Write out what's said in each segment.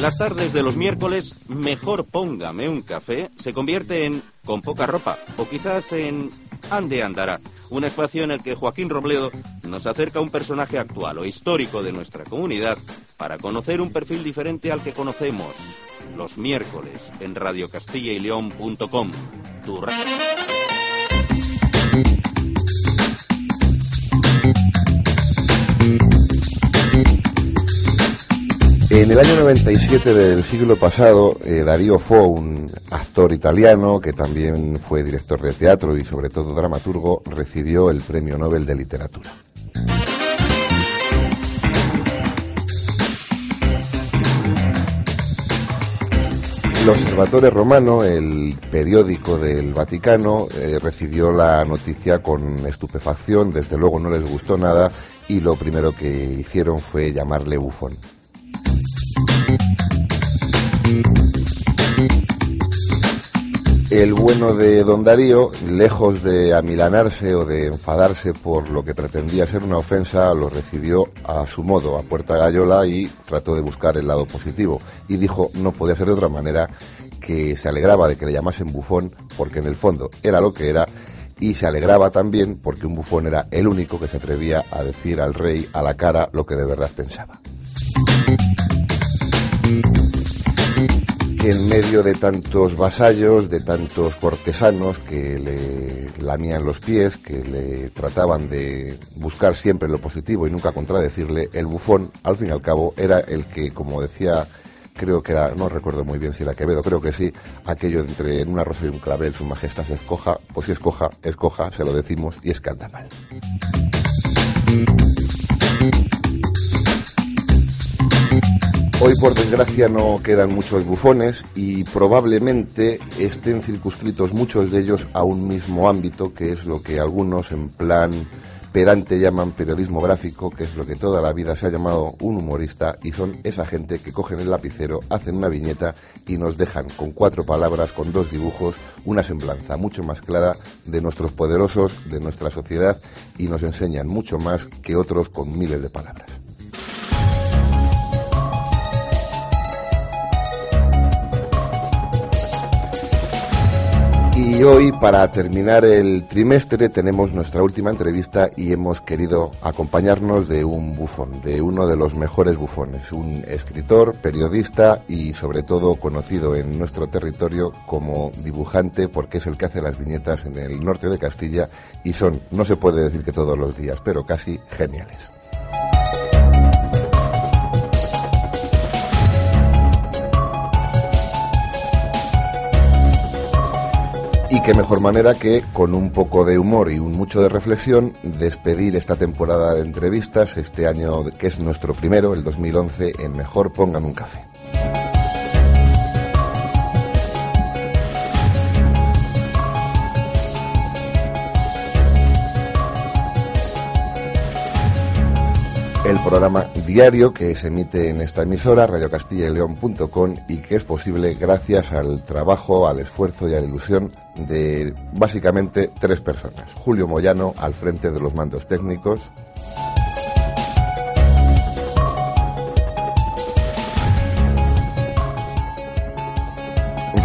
Las tardes de los miércoles, mejor póngame un café, se convierte en con poca ropa o quizás en Ande Andará, un espacio en el que Joaquín Robledo nos acerca a un personaje actual o histórico de nuestra comunidad para conocer un perfil diferente al que conocemos los miércoles en radiocastillailleón.com. Tu ra- En el año 97 del siglo pasado, eh, Darío Fo, un actor italiano que también fue director de teatro y sobre todo dramaturgo, recibió el Premio Nobel de Literatura. El Observatore Romano, el periódico del Vaticano, eh, recibió la noticia con estupefacción, desde luego no les gustó nada y lo primero que hicieron fue llamarle bufón. El bueno de don Darío, lejos de amilanarse o de enfadarse por lo que pretendía ser una ofensa, lo recibió a su modo, a puerta gallola y trató de buscar el lado positivo. Y dijo, no podía ser de otra manera, que se alegraba de que le llamasen bufón, porque en el fondo era lo que era, y se alegraba también porque un bufón era el único que se atrevía a decir al rey a la cara lo que de verdad pensaba. En medio de tantos vasallos, de tantos cortesanos que le lamían los pies, que le trataban de buscar siempre lo positivo y nunca contradecirle, el bufón, al fin y al cabo, era el que, como decía, creo que era, no recuerdo muy bien si era Quevedo, creo que sí, aquello de entre en una rosa y un clavel, su majestad se escoja, pues si escoja, escoja, se lo decimos y es mal. Hoy, por desgracia, no quedan muchos bufones y probablemente estén circunscritos muchos de ellos a un mismo ámbito, que es lo que algunos en plan perante llaman periodismo gráfico, que es lo que toda la vida se ha llamado un humorista, y son esa gente que cogen el lapicero, hacen una viñeta y nos dejan con cuatro palabras, con dos dibujos, una semblanza mucho más clara de nuestros poderosos, de nuestra sociedad, y nos enseñan mucho más que otros con miles de palabras. Y hoy, para terminar el trimestre, tenemos nuestra última entrevista y hemos querido acompañarnos de un bufón, de uno de los mejores bufones, un escritor, periodista y sobre todo conocido en nuestro territorio como dibujante porque es el que hace las viñetas en el norte de Castilla y son, no se puede decir que todos los días, pero casi geniales. Qué mejor manera que, con un poco de humor y un mucho de reflexión, despedir esta temporada de entrevistas, este año que es nuestro primero, el 2011, en Mejor Póngame un Café. El programa diario que se emite en esta emisora, radiocastillaeleón.com, y que es posible gracias al trabajo, al esfuerzo y a la ilusión de básicamente tres personas. Julio Moyano al frente de los mandos técnicos.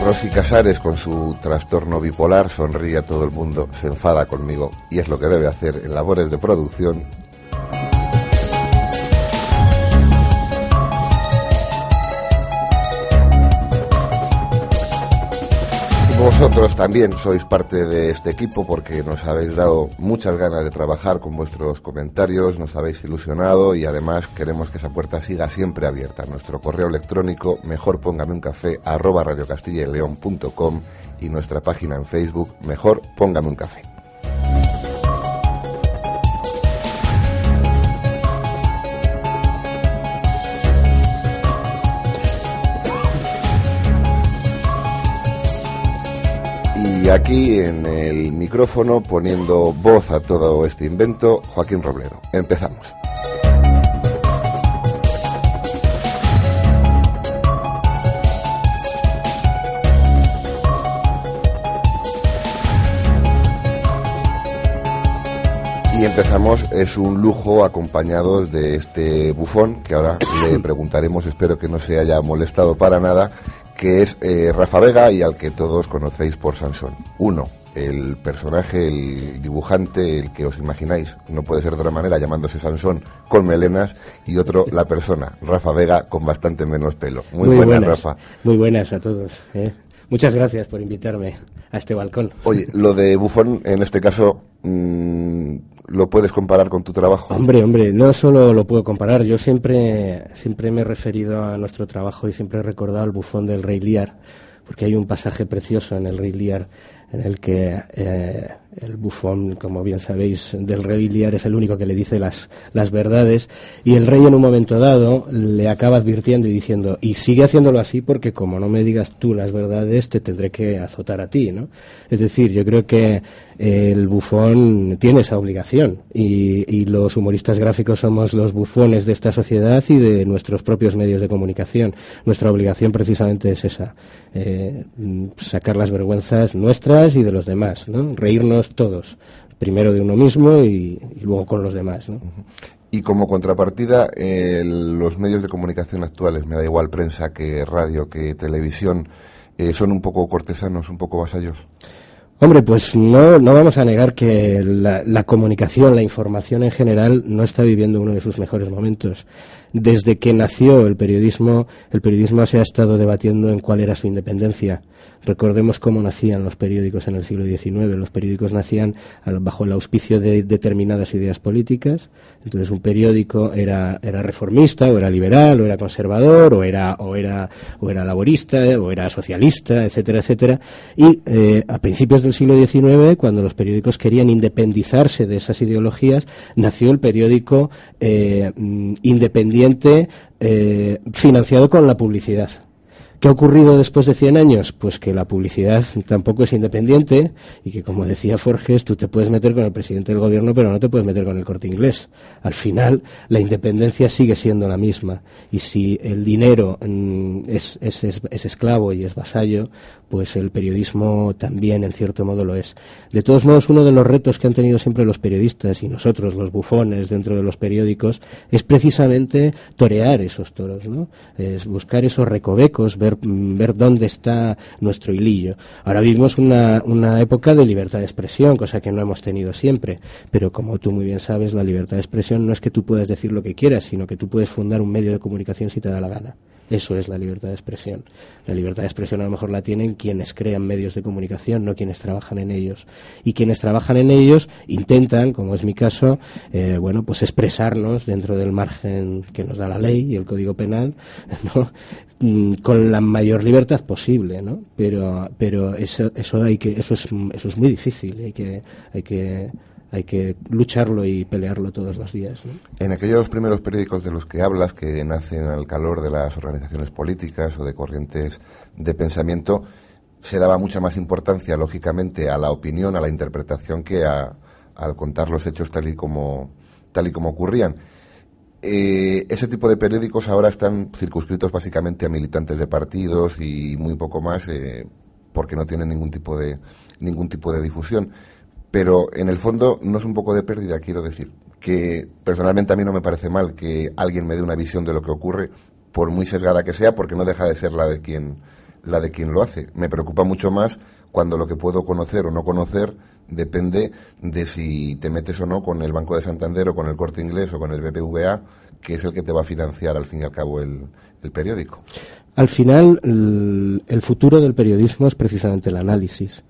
Rosy Casares con su trastorno bipolar sonríe a todo el mundo, se enfada conmigo y es lo que debe hacer en labores de producción Vosotros también sois parte de este equipo porque nos habéis dado muchas ganas de trabajar con vuestros comentarios, nos habéis ilusionado y además queremos que esa puerta siga siempre abierta. Nuestro correo electrónico mejor póngame un café arroba radiocastillaeleón.com y nuestra página en Facebook mejor póngame un café. Y aquí en el micrófono, poniendo voz a todo este invento, Joaquín Robledo. Empezamos. Y empezamos, es un lujo acompañados de este bufón, que ahora le preguntaremos, espero que no se haya molestado para nada, que es eh, Rafa Vega y al que todos conocéis por Sansón. Uno, el personaje, el dibujante, el que os imagináis, no puede ser de otra manera llamándose Sansón con melenas, y otro, la persona, Rafa Vega, con bastante menos pelo. Muy, buenas, Rafa. Muy buenas a todos. ¿eh? Muchas gracias por invitarme a este balcón. Oye, lo de bufón, en este caso, mm, lo puedes comparar con tu trabajo. Hombre, hombre, no solo lo puedo comparar. Yo siempre, siempre me he referido a nuestro trabajo y siempre he recordado el bufón del Rey Lear, porque hay un pasaje precioso en el Rey Lear en el que eh, el bufón, como bien sabéis, del rey Liar es el único que le dice las, las verdades y el rey en un momento dado le acaba advirtiendo y diciendo, y sigue haciéndolo así porque como no me digas tú las verdades, te tendré que azotar a ti, ¿no? Es decir, yo creo que el bufón tiene esa obligación y, los humoristas gráficos somos los bufones de esta sociedad y de nuestros propios medios de comunicación. Nuestra obligación precisamente es esa, eh, sacar las vergüenzas nuestras y de los demás, ¿no? Reírnos todos, primero de uno mismo y, luego con los demás. Y como contrapartida, los medios de comunicación actuales, me da igual prensa que radio, que televisión, eh, son un poco cortesanos, un poco vasallos. Hombre, pues no, no vamos a negar que la, la, comunicación, la información en general, no está viviendo uno de sus mejores momentos. Desde que nació el periodismo, el periodismo se ha estado debatiendo en cuál era su independencia. Recordemos cómo nacían los periódicos en el siglo XIX. Los periódicos nacían bajo el auspicio de determinadas ideas políticas. Entonces, un periódico era, reformista, o era liberal, o era conservador, o era, o era, o era laborista, o era socialista, etcétera, etcétera. Y eh, a principios del siglo XIX, cuando los periódicos querían independizarse de esas ideologías, nació el periódico eh, mm, eh, financiado con la publicidad. ¿Qué ha ocurrido después de 100 años? Pues que la publicidad tampoco es independiente y que, como decía Forges, tú te puedes meter con el presidente del gobierno, pero no te puedes meter con el corte inglés. Al final, la independencia sigue siendo la misma. Y si el dinero mm, es, es, es, esclavo y es vasallo, pues el periodismo también, en cierto modo, lo es. De todos modos, uno de los retos que han tenido siempre los periodistas y nosotros, los bufones, dentro de los periódicos, es precisamente torear esos toros, ¿no? Es buscar esos recovecos, ver ver, dónde está nuestro hilillo. Ahora vivimos una, una época de libertad de expresión, cosa que no hemos tenido siempre, pero como tú muy bien sabes, la libertad de expresión no es que tú puedas decir lo que quieras, sino que tú puedes fundar un medio de comunicación si te da la gana. Eso es la libertad de expresión. La libertad de expresión a lo mejor la tienen quienes crean medios de comunicación, no quienes trabajan en ellos. Y quienes trabajan en ellos intentan, como es mi caso, eh, bueno, pues expresarnos dentro del margen que nos da la ley y el Código Penal, mm, con la mayor libertad posible, ¿no? Pero, pero eso, eso hay que, eso es, eso es muy difícil. Hay que, hay que hay que lucharlo y pelearlo todos los días. En aquellos primeros periódicos de los que hablas, que nacen al calor de las organizaciones políticas o de corrientes de pensamiento, se daba mucha más importancia, lógicamente, a la opinión, a la interpretación, que a, al contar los hechos tal y como, tal y como ocurrían. Eh, ese tipo de periódicos ahora están circunscritos básicamente a militantes de partidos y muy poco más, eh, porque no tienen ningún tipo de, ningún tipo de difusión pero en el fondo no es un poco de pérdida, quiero decir, que personalmente a mí no me parece mal que alguien me dé una visión de lo que ocurre, por muy sesgada que sea, porque no deja de ser la de quien la de quien lo hace. Me preocupa mucho más cuando lo que puedo conocer o no conocer depende de si te metes o no con el Banco de Santander o con el Corte Inglés o con el BBVA, que es el que te va a financiar al fin y al cabo el, periódico. Al final, el futuro del periodismo es precisamente el análisis.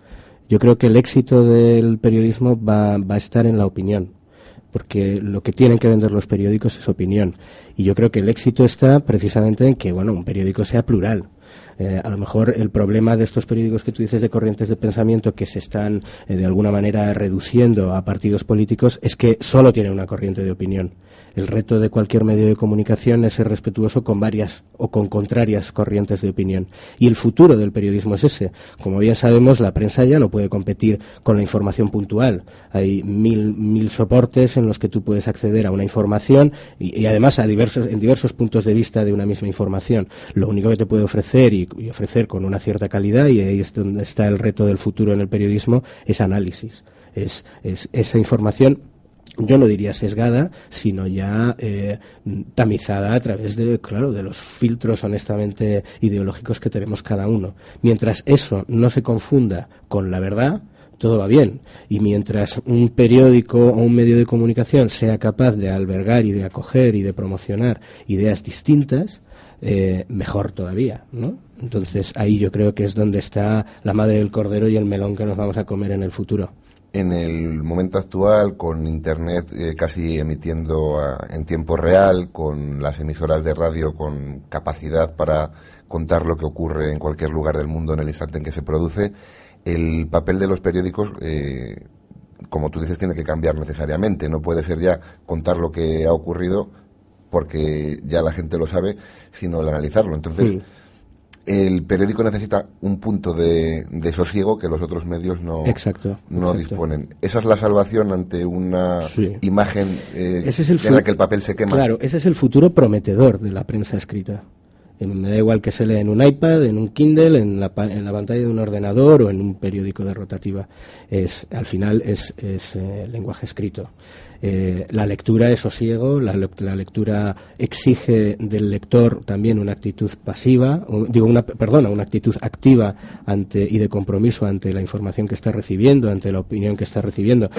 Yo creo que el éxito del periodismo va, a estar en la opinión porque lo que tienen que vender los periódicos es opinión. Y yo creo que el éxito está precisamente en que, bueno, un periódico sea plural. Eh, a lo mejor el problema de estos periódicos que tú dices de corrientes de pensamiento que se están eh, de alguna manera reduciendo a partidos políticos es que solo tienen una corriente de opinión. El reto de cualquier medio de comunicación es ser respetuoso con varias o con contrarias corrientes de opinión. Y el futuro del periodismo es ese. Como bien sabemos, la prensa ya no puede competir con la información puntual. Hay mil, mil soportes en los que tú puedes acceder a una información y, además a diversos, en diversos puntos de vista de una misma información. Lo único que te puede ofrecer y, ofrecer con una cierta calidad, y ahí es donde está el reto del futuro en el periodismo, es análisis. Es esa información yo no diría sesgada, sino ya eh, tamizada a través de, claro, de los filtros honestamente ideológicos que tenemos cada uno. Mientras eso no se confunda con la verdad, todo va bien. Y mientras un periódico o un medio de comunicación sea capaz de albergar y de acoger y de promocionar ideas distintas, eh, mejor todavía, ¿no? Entonces ahí yo creo que es donde está la madre del cordero y el melón que nos vamos a comer en el futuro en el momento actual, con Internet eh, casi emitiendo en tiempo real, con las emisoras de radio con capacidad para contar lo que ocurre en cualquier lugar del mundo en el instante en que se produce, el papel de los periódicos, eh, como tú dices, tiene que cambiar necesariamente. No puede ser ya contar lo que ha ocurrido porque ya la gente lo sabe, sino el analizarlo. Entonces, el periódico necesita un punto de, sosiego que los otros medios no, no disponen. Esa es la salvación ante una imagen eh, en la que el papel se quema. Claro, ese es el futuro prometedor de la prensa escrita. Me da igual que se lea en un iPad, en un Kindle, en la, en la pantalla de un ordenador o en un periódico de rotativa. Es, al final es, es eh, lenguaje escrito. Eh, la lectura es sosiego, la, la, lectura exige del lector también una actitud pasiva, digo, una, perdona, una actitud activa ante, y de compromiso ante la información que está recibiendo, ante la opinión que está recibiendo.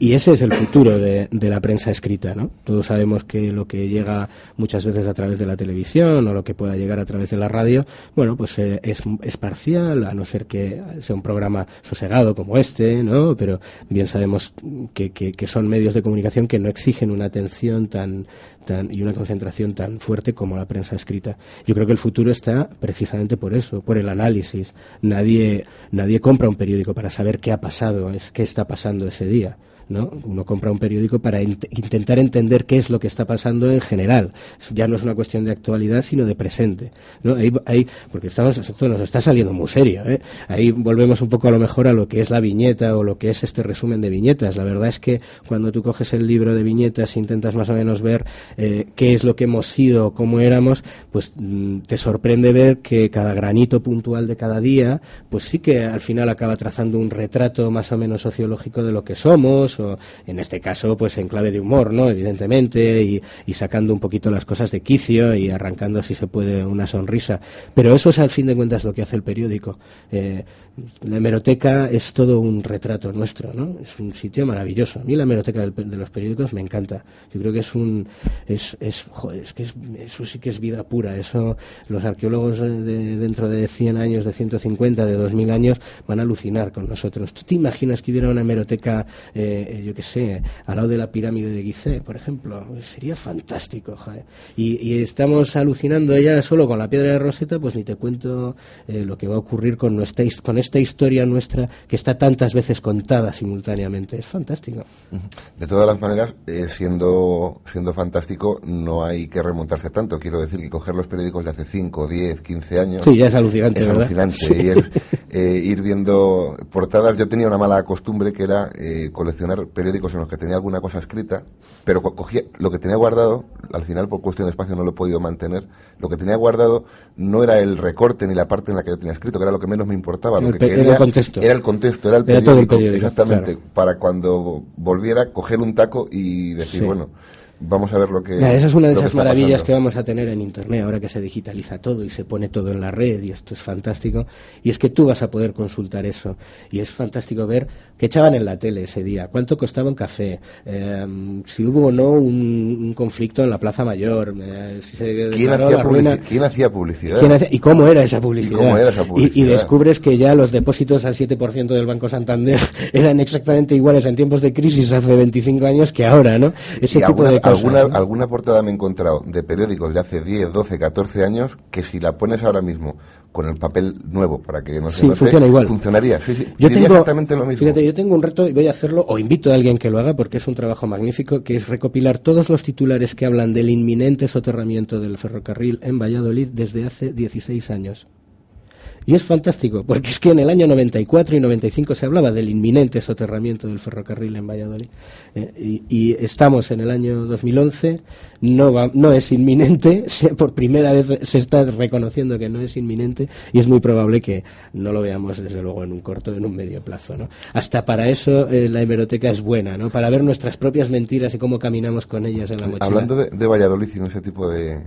Y ese es el futuro de, la prensa escrita, ¿no? Todos sabemos que lo que llega muchas veces a través de la televisión o lo que pueda llegar a través de la radio, bueno, pues eh, es, es parcial, a no ser que sea un programa sosegado como este, ¿no? Pero bien sabemos que, que son medios de comunicación que no exigen una atención tan, tan, y una concentración tan fuerte como la prensa escrita. Yo creo que el futuro está precisamente por eso, por el análisis. Nadie, nadie compra un periódico para saber qué ha pasado, es qué está pasando ese día. ¿No? Uno compra un periódico para intentar entender qué es lo que está pasando en general. Ya no es una cuestión de actualidad, sino de presente. Ahí, porque estamos, esto nos está saliendo muy serio. ¿eh? Ahí volvemos un poco a lo mejor a lo que es la viñeta o lo que es este resumen de viñetas. La verdad es que cuando tú coges el libro de viñetas e intentas más o menos ver eh, qué es lo que hemos sido, cómo éramos, pues mm, te sorprende ver que cada granito puntual de cada día, pues sí que al final acaba trazando un retrato más o menos sociológico de lo que somos en este caso, pues en clave de humor, ¿no? Evidentemente, y, sacando un poquito las cosas de quicio y arrancando, si se puede, una sonrisa. Pero eso es al fin de cuentas lo que hace el periódico. Eh, la hemeroteca es todo un retrato nuestro, ¿no? Es un sitio maravilloso. A mí la hemeroteca de los periódicos me encanta. Yo creo que es un, es, es, joder, es que eso sí que es vida pura. Eso, los arqueólogos de, dentro de 100 años, de 150, de 2000 años van a alucinar con nosotros. ¿Tú te imaginas que hubiera una hemeroteca, eh, yo qué sé, al lado de la pirámide de Gizeh, por ejemplo? Sería fantástico, joder. Y, estamos alucinando ya solo con la piedra de Rosetta, pues ni te cuento eh, lo que va a ocurrir con nuestra con esta historia nuestra que está tantas veces contada simultáneamente. Es fantástico. De todas las maneras, eh, siendo, siendo fantástico, no hay que remontarse tanto. Quiero decir que coger los periódicos de hace 5, 10, 15 años. Sí, ya es alucinante. Es alucinante. Eh, ir viendo portadas. Yo tenía una mala costumbre que era eh, coleccionar periódicos en los que tenía alguna cosa escrita, pero cogía lo que tenía guardado, al final por cuestión de espacio no lo he podido mantener, lo que tenía guardado no era el recorte ni la parte en la que yo tenía escrito, que era lo que menos me importaba. Lo que era el contexto. Era el contexto, era el periódico. exactamente. Para cuando volviera, coger un taco y decir, bueno vamos a ver lo que. esa es una de esas maravillas que vamos a tener en Internet ahora que se digitaliza todo y se pone todo en la red y esto es fantástico. Y es que tú vas a poder consultar eso. Y es fantástico ver qué echaban en la tele ese día, cuánto costaba un café, em, si hubo o no un, conflicto en la Plaza Mayor, eh, si se ¿Quién, hacía ¿Quién, hacía publicidad? ¿Y cómo era esa publicidad? Y, descubres que ya los depósitos al 7% del Banco Santander eran exactamente iguales en tiempos de crisis hace 25 años que ahora, ¿no? Ese tipo de cosas alguna, alguna portada me he encontrado de periódicos de hace 10, 12, 14 años que si la pones ahora mismo con el papel nuevo para que no se sí, funciona igual. funcionaría. Sí, sí. Yo tengo, exactamente lo mismo. Fíjate, yo tengo un reto y voy a hacerlo, o invito a alguien que lo haga porque es un trabajo magnífico, que es recopilar todos los titulares que hablan del inminente soterramiento del ferrocarril en Valladolid desde hace 16 años. Y es fantástico, porque es que en el año 94 y 95 se hablaba del inminente soterramiento del ferrocarril en Valladolid. Eh, y, estamos en el año 2011, no, va, no es inminente, por primera vez se está reconociendo que no es inminente y es muy probable que no lo veamos desde luego en un corto, en un medio plazo. ¿no? Hasta para eso eh, la hemeroteca es buena, ¿no? para ver nuestras propias mentiras y cómo caminamos con ellas en la mochila. Hablando de, de Valladolid y en ese tipo de,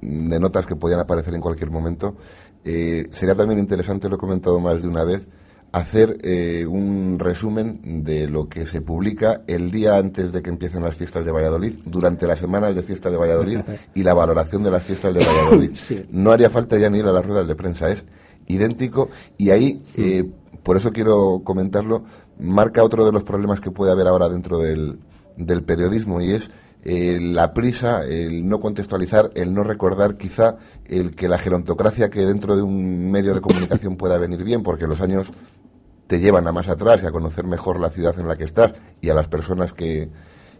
de notas que podían aparecer en cualquier momento, eh, sería también interesante, lo he comentado más de una vez, hacer eh, un resumen de lo que se publica el día antes de que empiecen las fiestas de Valladolid, durante las semanas de fiesta de Valladolid y la valoración de las fiestas de Valladolid. No haría falta ya ni ir a las ruedas de prensa, es idéntico. Y ahí, eh, por eso quiero comentarlo, marca otro de los problemas que puede haber ahora dentro del, del periodismo y es la prisa, el no contextualizar, el no recordar, quizá el que la gerontocracia que dentro de un medio de comunicación pueda venir bien, porque los años te llevan a más atrás y a conocer mejor la ciudad en la que estás y a las personas que,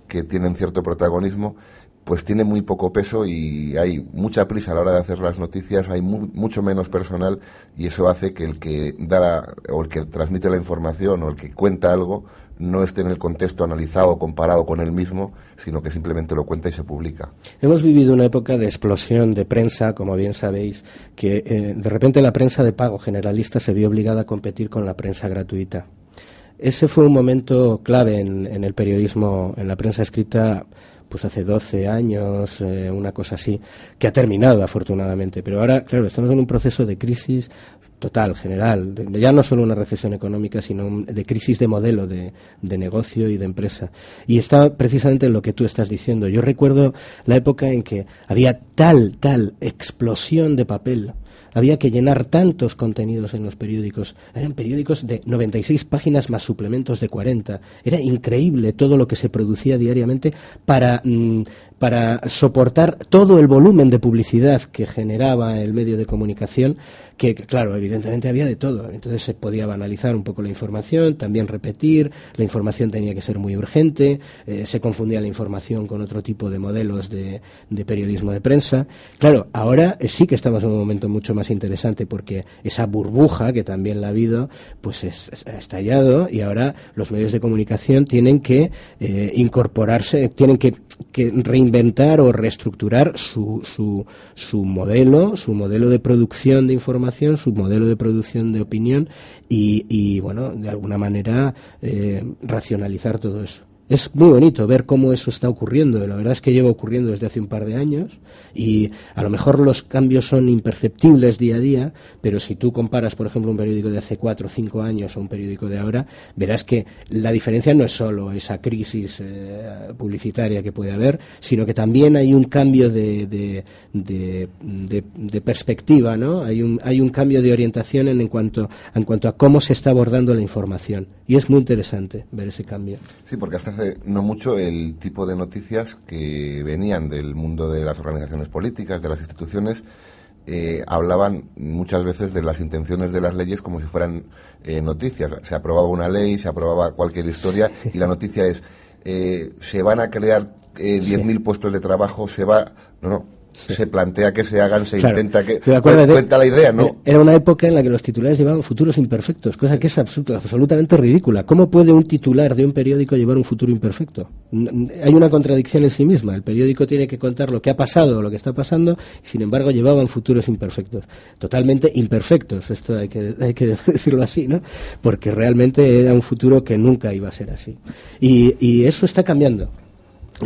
que tienen cierto protagonismo, pues tiene muy poco peso y hay mucha prisa a la hora de hacer las noticias, hay mucho menos personal y eso hace que el que da o el que transmite la información o el que cuenta algo no esté en el contexto analizado, comparado con él mismo, sino que simplemente lo cuenta y se publica. Hemos vivido una época de explosión de prensa, como bien sabéis, que eh, de repente la prensa de pago generalista se vio obligada a competir con la prensa gratuita. Ese fue un momento clave en, el periodismo, en la prensa escrita, pues hace 12 años, eh, una cosa así, que ha terminado afortunadamente. Pero ahora, claro, estamos en un proceso de crisis total, general, ya no solo una recesión económica, sino de crisis de modelo de, de, negocio y de empresa. Y está precisamente en lo que tú estás diciendo. Yo recuerdo la época en que había tal, tal explosión de papel había que llenar tantos contenidos en los periódicos. Eran periódicos de 96 páginas más suplementos de 40. Era increíble todo lo que se producía diariamente para, mm, para soportar todo el volumen de publicidad que generaba el medio de comunicación, que claro, evidentemente había de todo. Entonces se podía banalizar un poco la información, también repetir, la información tenía que ser muy urgente, eh, se confundía la información con otro tipo de modelos de, de periodismo de prensa. Claro, ahora sí que estamos en un momento mucho más más interesante porque esa burbuja que también la ha habido, pues es, ha estallado y ahora los medios de comunicación tienen que eh, incorporarse, tienen que, reinventar o reestructurar su, su, su modelo, su modelo de producción de información, su modelo de producción de opinión y, bueno, de alguna manera eh, racionalizar todo eso es muy bonito ver cómo eso está ocurriendo. La verdad es que lleva ocurriendo desde hace un par de años y a lo mejor los cambios son imperceptibles día a día, pero si tú comparas, por ejemplo, un periódico de hace cuatro o cinco años o un periódico de ahora, verás que la diferencia no es solo esa crisis eh, publicitaria que puede haber, sino que también hay un cambio de, de, perspectiva, ¿no? Hay un, hay un cambio de orientación en, en, cuanto, en cuanto a cómo se está abordando la información. Y es muy interesante ver ese cambio. Sí, porque hasta no mucho el tipo de noticias que venían del mundo de las organizaciones políticas, de las instituciones, eh, hablaban muchas veces de las intenciones de las leyes como si fueran eh, noticias. Se aprobaba una ley, se aprobaba cualquier historia y la noticia es eh, se van a crear eh, 10.000 puestos de trabajo, se va... No, no, se plantea que se hagan, se intenta que... cuenta la idea, ¿no? Era una época en la que los titulares llevaban futuros imperfectos, cosa que es absolutamente ridícula. ¿Cómo puede un titular de un periódico llevar un futuro imperfecto? Hay una contradicción en sí misma. El periódico tiene que contar lo que ha pasado o lo que está pasando, y sin embargo llevaban futuros imperfectos. Totalmente imperfectos, esto hay que, hay que decirlo así, ¿no? Porque realmente era un futuro que nunca iba a ser así. y, y eso está cambiando.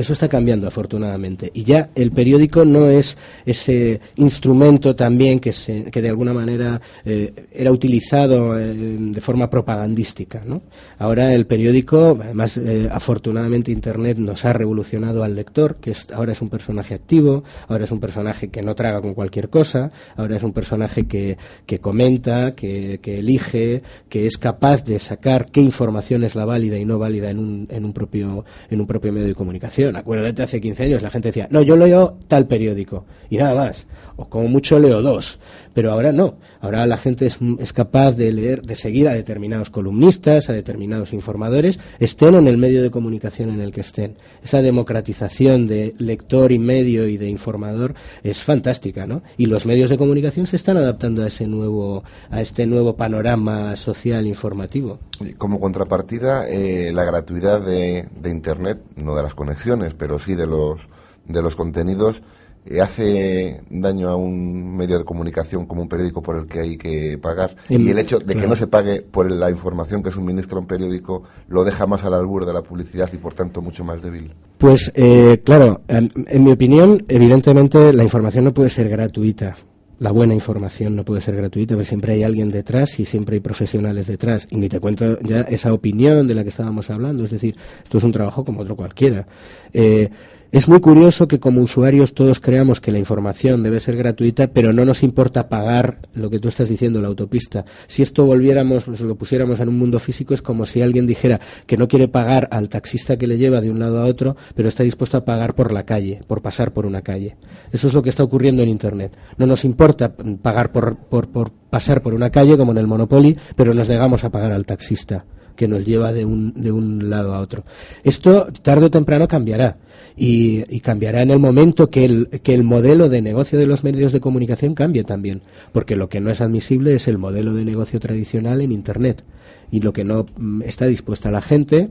Eso está cambiando, afortunadamente. Y ya el periódico no es ese instrumento también que, se, que de alguna manera eh, era utilizado eh, de forma propagandística. ¿no? Ahora el periódico, además, eh, afortunadamente Internet nos ha revolucionado al lector, que ahora es un personaje activo, ahora es un personaje que no traga con cualquier cosa, ahora es un personaje que, que comenta, que, que elige, que es capaz de sacar qué información es la válida y no válida en un, en un, propio, en un propio medio de comunicación comunicación. Acuérdate, hace 15 años la gente decía, no, yo leo tal periódico y nada más, o como mucho leo dos. Pero ahora no. Ahora la gente es, es, capaz de leer, de seguir a determinados columnistas, a determinados informadores, estén en el medio de comunicación en el que estén. Esa democratización de lector y medio y de informador es fantástica, ¿no? Y los medios de comunicación se están adaptando a ese nuevo, a este nuevo panorama social informativo. Como contrapartida, eh, la gratuidad de, de Internet, no de las conexiones, pero sí de los de los contenidos eh, hace daño a un medio de comunicación como un periódico por el que hay que pagar y el hecho de que no se pague por la información que suministra un periódico lo deja más al albur de la publicidad y por tanto mucho más débil. Pues eh, claro, en, en mi opinión, evidentemente la información no puede ser gratuita la buena información no puede ser gratuita, porque siempre hay alguien detrás y siempre hay profesionales detrás. Y ni te cuento ya esa opinión de la que estábamos hablando. Es decir, esto es un trabajo como otro cualquiera. Eh, es muy curioso que como usuarios todos creamos que la información debe ser gratuita, pero no nos importa pagar lo que tú estás diciendo, la autopista. Si esto volviéramos, nos lo pusiéramos en un mundo físico, es como si alguien dijera que no quiere pagar al taxista que le lleva de un lado a otro, pero está dispuesto a pagar por la calle, por pasar por una calle. Eso es lo que está ocurriendo en Internet. No nos importa pagar por, por, por pasar por una calle como en el Monopoly, pero nos negamos a pagar al taxista que nos lleva de un, de un lado a otro. Esto tarde o temprano cambiará y, y, cambiará en el momento que el, que el modelo de negocio de los medios de comunicación cambie también, porque lo que no es admisible es el modelo de negocio tradicional en Internet y lo que no mm, está dispuesta la gente,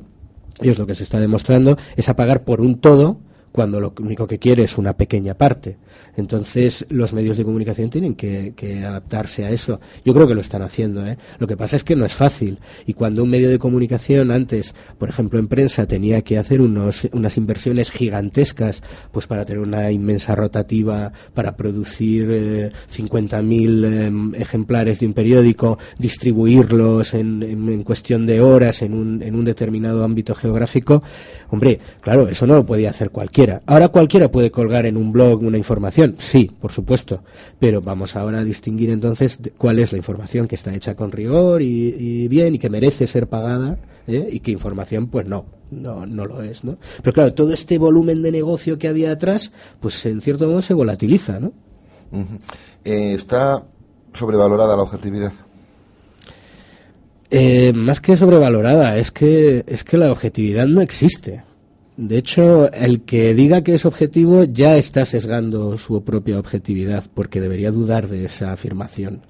y es lo que se está demostrando, es a pagar por un todo cuando lo único que quiere es una pequeña parte. Entonces, los medios de comunicación tienen que, adaptarse a eso. Yo creo que lo están haciendo. ¿eh? Lo que pasa es que no es fácil. Y cuando un medio de comunicación antes, por ejemplo, en prensa, tenía que hacer unos, unas inversiones gigantescas pues para tener una inmensa rotativa, para producir eh, 50.000 eh, ejemplares de un periódico, distribuirlos en, en, en cuestión de horas en un, en un determinado ámbito geográfico, hombre, claro, eso no lo podía hacer cualquiera Ahora cualquiera puede colgar en un blog una información, sí, por supuesto, pero vamos ahora a distinguir entonces cuál es la información que está hecha con rigor y, y bien y que merece ser pagada ¿eh? y qué información pues no, no, no lo es, ¿no? Pero claro, todo este volumen de negocio que había atrás, pues en cierto modo se volatiliza, ¿no? Uh -huh. eh, ¿Está sobrevalorada la objetividad? Eh, más que sobrevalorada, es que, es que la objetividad no existe. De hecho, el que diga que es objetivo ya está sesgando su propia objetividad, porque debería dudar de esa afirmación.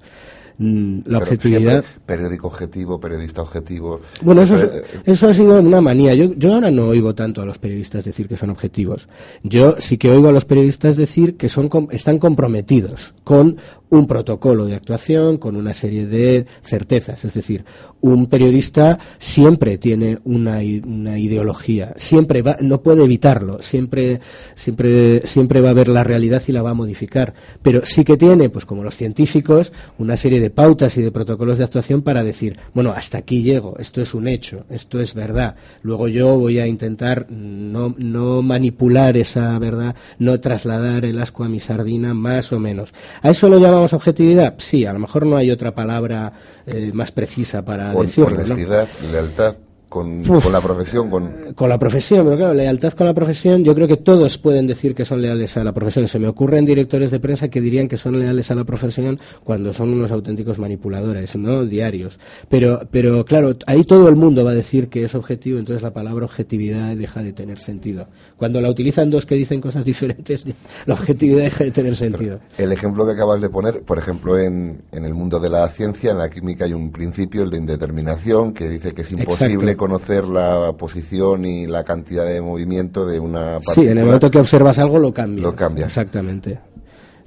Mm, la Pero objetividad. Periódico objetivo, periodista objetivo. Bueno, eso, es, eso ha sido una manía. Yo, yo ahora no oigo tanto a los periodistas decir que son objetivos. Yo sí que oigo a los periodistas decir que son, están comprometidos con un protocolo de actuación, con una serie de certezas. Es decir, un periodista siempre tiene una, una ideología, siempre va, no puede evitarlo, siempre, siempre, siempre va a ver la realidad y la va a modificar. Pero sí que tiene, pues como los científicos, una serie de pautas y de protocolos de actuación para decir, bueno, hasta aquí llego, esto es un hecho, esto es verdad. Luego yo voy a intentar no, no manipular esa verdad, no trasladar el asco a mi sardina, más o menos. A eso lo llamamos objetividad? Sí, a lo mejor no hay otra palabra eh, más precisa para decirlo. Honestidad, ¿no? lealtad. Con, con, la profesión, con... con la profesión, pero claro, lealtad con la profesión, yo creo que todos pueden decir que son leales a la profesión. Se me ocurren directores de prensa que dirían que son leales a la profesión cuando son unos auténticos manipuladores, ¿no? Diarios. Pero, pero claro, ahí todo el mundo va a decir que es objetivo, entonces la palabra objetividad deja de tener sentido. Cuando la utilizan dos que dicen cosas diferentes, la objetividad deja de tener sentido. El ejemplo que acabas de poner, por ejemplo, en, en el mundo de la ciencia, en la química hay un principio, el de indeterminación, que dice que es imposible Exacto conocer la posición y la cantidad de movimiento de una partícula. Sí, en el momento que observas algo lo cambias. Lo cambia. Exactamente.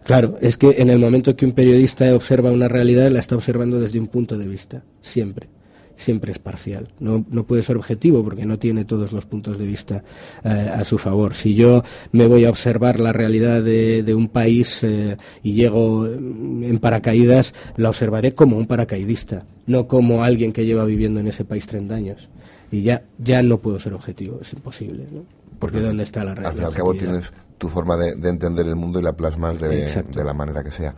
Claro, es que en el momento que un periodista observa una realidad, la está observando desde un punto de vista, siempre. Siempre es parcial. No, no puede ser objetivo porque no tiene todos los puntos de vista eh, a su favor. Si yo me voy a observar la realidad de, de un país eh, y llego en paracaídas, la observaré como un paracaidista, no como alguien que lleva viviendo en ese país 30 años y ya, ya no puedo ser objetivo, es imposible, ¿no? Porque ¿dónde está la realidad? Al fin y al cabo tienes tu forma de, de, entender el mundo y la plasmas de, de, la manera que sea.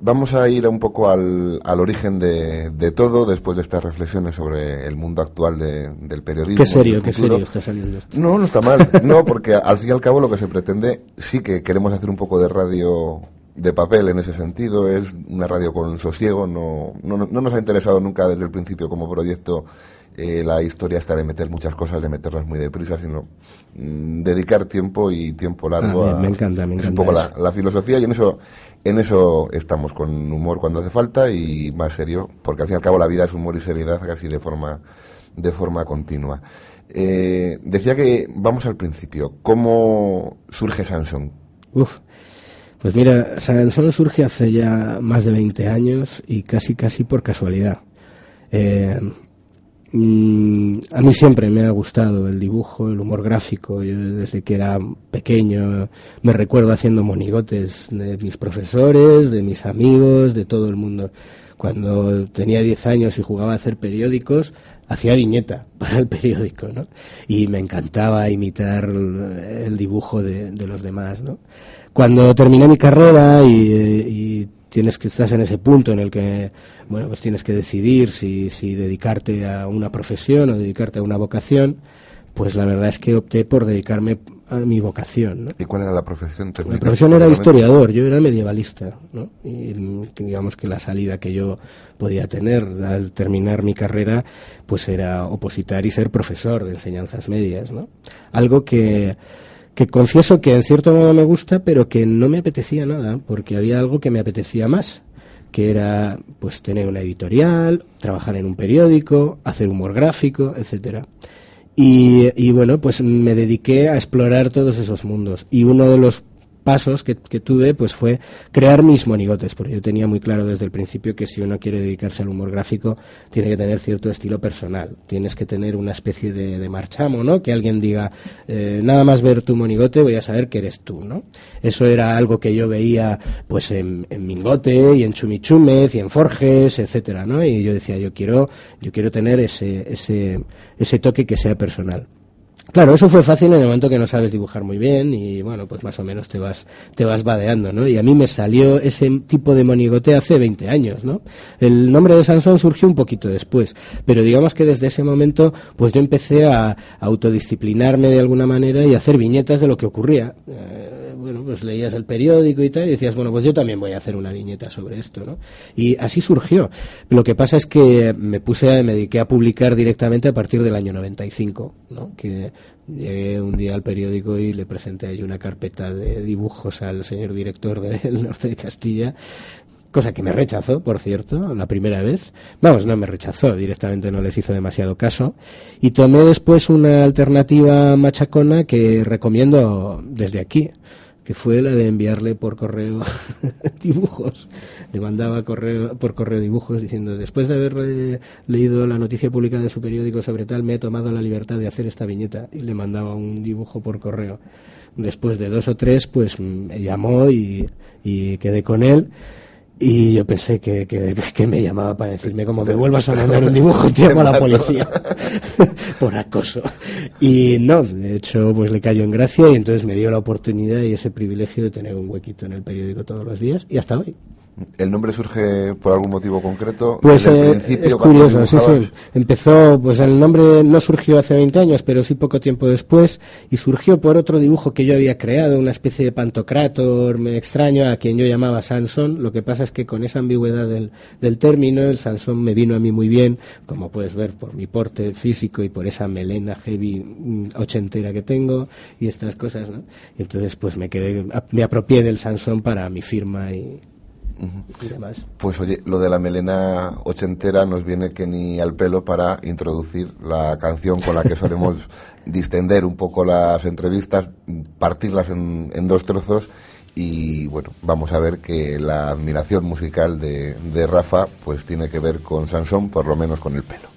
Vamos a ir un poco al, al origen de, de, todo después de estas reflexiones sobre el mundo actual de, del periodismo. Qué serio, qué serio está saliendo esto. No, no está mal. No, porque al fin y al cabo lo que se pretende, sí que queremos hacer un poco de radio de papel en ese sentido, es una radio con sosiego, no, no, no nos ha interesado nunca desde el principio como proyecto eh, la historia está de meter muchas cosas, de meterlas muy deprisa, sino mm, dedicar tiempo y tiempo largo ah, a... Me encanta, me encanta. Es un poco la, la, filosofía y en eso, en eso estamos, con humor cuando hace falta y más serio, porque al fin y al cabo la vida es humor y seriedad casi de forma, de forma continua. Eh, decía que vamos al principio. ¿Cómo surge Sansón? Uf, pues mira, Sansón surge hace ya más de 20 años y casi, casi por casualidad. Eh, mm, a mí siempre me ha gustado el dibujo, el humor gráfico. Yo desde que era pequeño me recuerdo haciendo monigotes de mis profesores, de mis amigos, de todo el mundo. Cuando tenía 10 años y jugaba a hacer periódicos, hacía viñeta para el periódico, ¿no? Y me encantaba imitar el dibujo de, los demás, ¿no? Cuando terminé mi carrera y, y tienes que estás en ese punto en el que bueno pues tienes que decidir si, si dedicarte a una profesión o dedicarte a una vocación pues la verdad es que opté por dedicarme a mi vocación. ¿no? ¿Y cuál era la profesión? La profesión era historiador, yo era medievalista. ¿no? Y digamos que la salida que yo podía tener al terminar mi carrera pues era opositar y ser profesor de enseñanzas medias. ¿no? Algo que que confieso que en cierto modo me gusta, pero que no me apetecía nada, porque había algo que me apetecía más, que era pues tener una editorial, trabajar en un periódico, hacer humor gráfico, etcétera. Y, y bueno, pues me dediqué a explorar todos esos mundos. Y uno de los pasos que, que, tuve pues fue crear mis monigotes, porque yo tenía muy claro desde el principio que si uno quiere dedicarse al humor gráfico tiene que tener cierto estilo personal, tienes que tener una especie de, de marchamo, ¿no? Que alguien diga, eh, nada más ver tu monigote voy a saber que eres tú, ¿no? Eso era algo que yo veía pues en, en Mingote y en Chumichúmez y en Forges, etcétera, ¿no? Y yo decía, yo quiero, yo quiero tener ese, ese, ese toque que sea personal. Claro, eso fue fácil en el momento que no sabes dibujar muy bien y bueno, pues más o menos te vas, te vas vadeando, ¿no? Y a mí me salió ese tipo de monigote hace 20 años, ¿no? El nombre de Sansón surgió un poquito después, pero digamos que desde ese momento pues yo empecé a, autodisciplinarme de alguna manera y a hacer viñetas de lo que ocurría. Eh, bueno, pues leías el periódico y tal y decías, bueno, pues yo también voy a hacer una viñeta sobre esto, ¿no? Y así surgió. Lo que pasa es que me puse, me dediqué a publicar directamente a partir del año 95, ¿no? Que llegué un día al periódico y le presenté ahí una carpeta de dibujos al señor director del norte de Castilla cosa que me rechazó, por cierto, la primera vez. Vamos, no me rechazó, directamente no les hizo demasiado caso. Y tomé después una alternativa machacona que recomiendo desde aquí, que fue la de enviarle por correo dibujos. Le mandaba correo, por correo dibujos diciendo, después de haber leído la noticia publicada en su periódico sobre tal, me he tomado la libertad de hacer esta viñeta. Y le mandaba un dibujo por correo. Después de dos o tres, pues me llamó y, y quedé con él y yo pensé que, que, que, me llamaba para decirme, como me vuelvas a mandar un dibujo, te llamo a la policía por acoso. Y no, de hecho, pues le cayó en gracia y entonces me dio la oportunidad y ese privilegio de tener un huequito en el periódico todos los días y hasta hoy. ¿El nombre surge por algún motivo concreto? Pues eh, es curioso, sí, sí. Empezó, pues el nombre no surgió hace 20 años, pero sí poco tiempo después, y surgió por otro dibujo que yo había creado, una especie de pantocrator me extraño, a quien yo llamaba Sansón. Lo que pasa es que con esa ambigüedad del, del término, el Sansón me vino a mí muy bien, como puedes ver por mi porte físico y por esa melena heavy mm, ochentera que tengo y estas cosas, ¿no? Y entonces, pues me quedé, me apropié del Sansón para mi firma y pues oye, lo de la melena ochentera nos viene que ni al pelo para introducir la canción con la que solemos distender un poco las entrevistas, partirlas en, en, dos trozos y bueno, vamos a ver que la admiración musical de, de Rafa pues tiene que ver con Sansón, por lo menos con el pelo.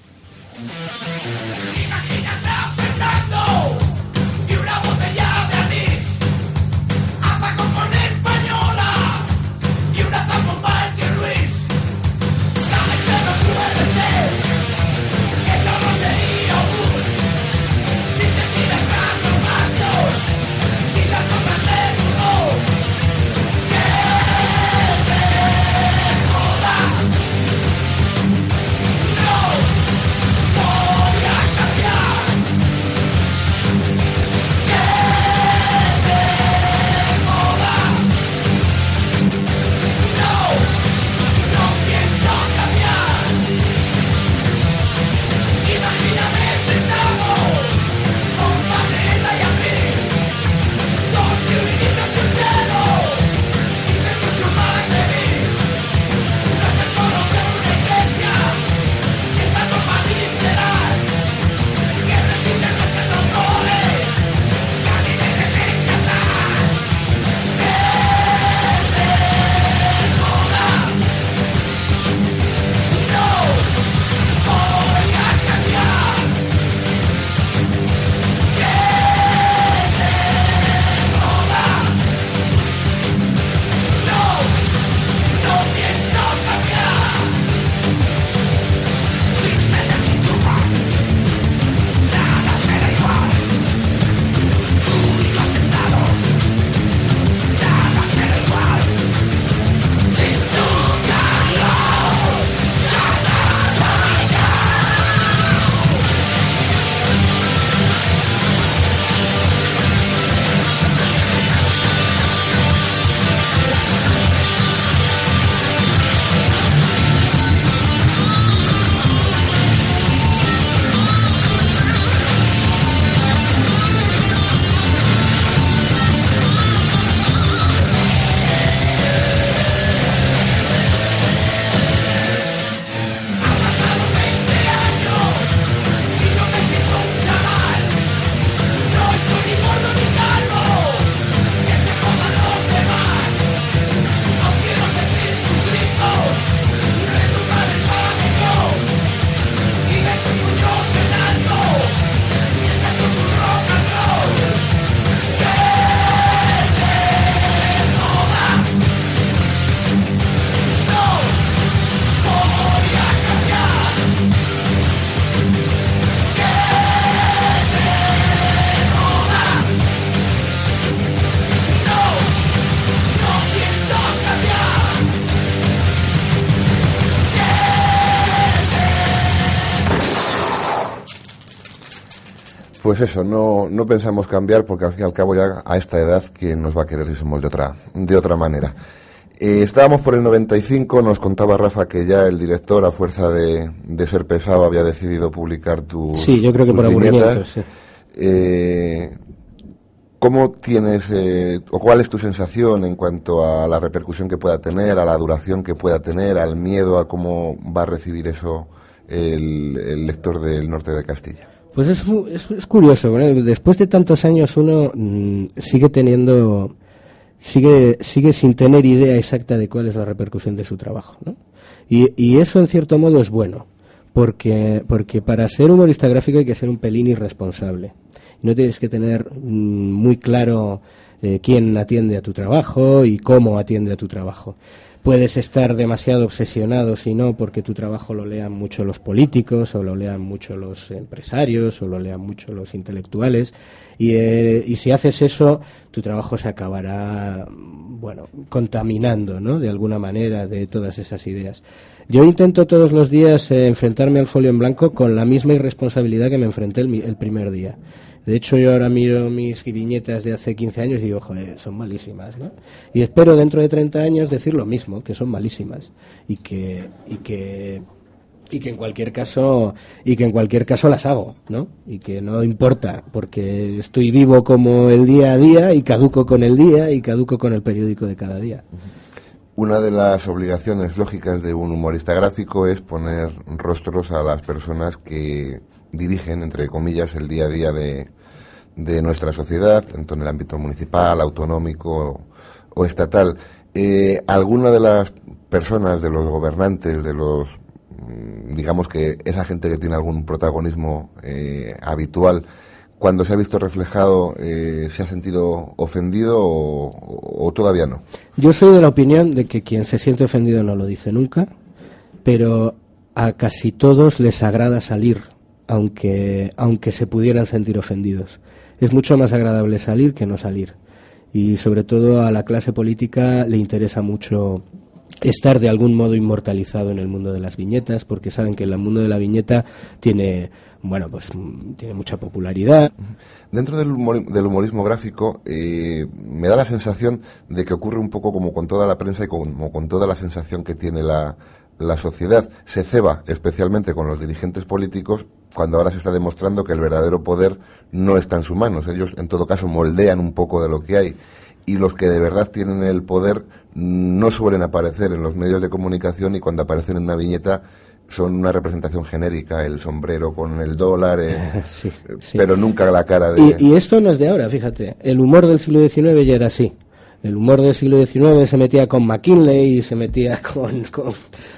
Pues eso, no, no pensamos cambiar porque al fin y al cabo ya a esta edad que nos va a querer si somos de otra, de otra manera. Eh, estábamos por el 95, nos contaba Rafa que ya el director, a fuerza de, ser pesado, había decidido publicar tu. Sí, yo creo que por aburrimiento, sí. Eh, ¿Cómo tienes, eh, o cuál es tu sensación en cuanto a la repercusión que pueda tener, a la duración que pueda tener, al miedo a cómo va a recibir eso el, lector del norte de Castilla? Pues es, es, curioso, después de tantos años uno mm, sigue teniendo sigue, sigue sin tener idea exacta de cuál es la repercusión de su trabajo. ¿no? Y, y, eso, en cierto modo, es bueno, porque, porque para ser humorista gráfico hay que ser un pelín irresponsable. No tienes que tener mm, muy claro eh, quién atiende a tu trabajo y cómo atiende a tu trabajo. Puedes estar demasiado obsesionado, si no, porque tu trabajo lo lean mucho los políticos, o lo lean mucho los empresarios, o lo lean mucho los intelectuales, eh, y, si haces eso, tu trabajo se acabará, bueno, contaminando, ¿no? De alguna manera de todas esas ideas. Yo intento todos los días eh, enfrentarme al folio en blanco con la misma irresponsabilidad que me enfrenté el, primer día. De hecho, yo ahora miro mis viñetas de hace 15 años y digo, joder, son malísimas, ¿no? Y espero dentro de 30 años decir lo mismo, que son malísimas y que, y que y que en cualquier caso y que en cualquier caso las hago no y que no importa porque estoy vivo como el día a día y caduco con el día y caduco con el periódico de cada día una de las obligaciones lógicas de un humorista gráfico es poner rostros a las personas que dirigen entre comillas el día a día de, de nuestra sociedad tanto en el ámbito municipal autonómico o estatal eh, alguna de las personas de los gobernantes de los Mm, digamos que esa gente que tiene algún protagonismo eh, habitual, cuando se ha visto reflejado, eh, se ha sentido ofendido o, todavía no? Yo soy de la opinión de que quien se siente ofendido no lo dice nunca, pero a casi todos les agrada salir, aunque, aunque se pudieran sentir ofendidos. Es mucho más agradable salir que no salir. Y sobre todo a la clase política le interesa mucho estar de algún modo inmortalizado en el mundo de las viñetas, porque saben que el mundo de la viñeta tiene, bueno, pues tiene mucha popularidad. Dentro del, humorismo gráfico, eh, me da la sensación de que ocurre un poco como con toda la prensa y como con toda la sensación que tiene la, la sociedad. Se ceba especialmente con los dirigentes políticos cuando ahora se está demostrando que el verdadero poder no está en sus manos. Ellos, en todo caso, moldean un poco de lo que hay. Y los que de verdad tienen el poder no suelen aparecer en los medios de comunicación y cuando aparecen en una viñeta son una representación genérica, el sombrero con el dólar, eh, pero nunca la cara de... Y, y, esto no es de ahora, fíjate, el humor del siglo XIX ya era así el humor del siglo XIX se metía con McKinley y se metía con,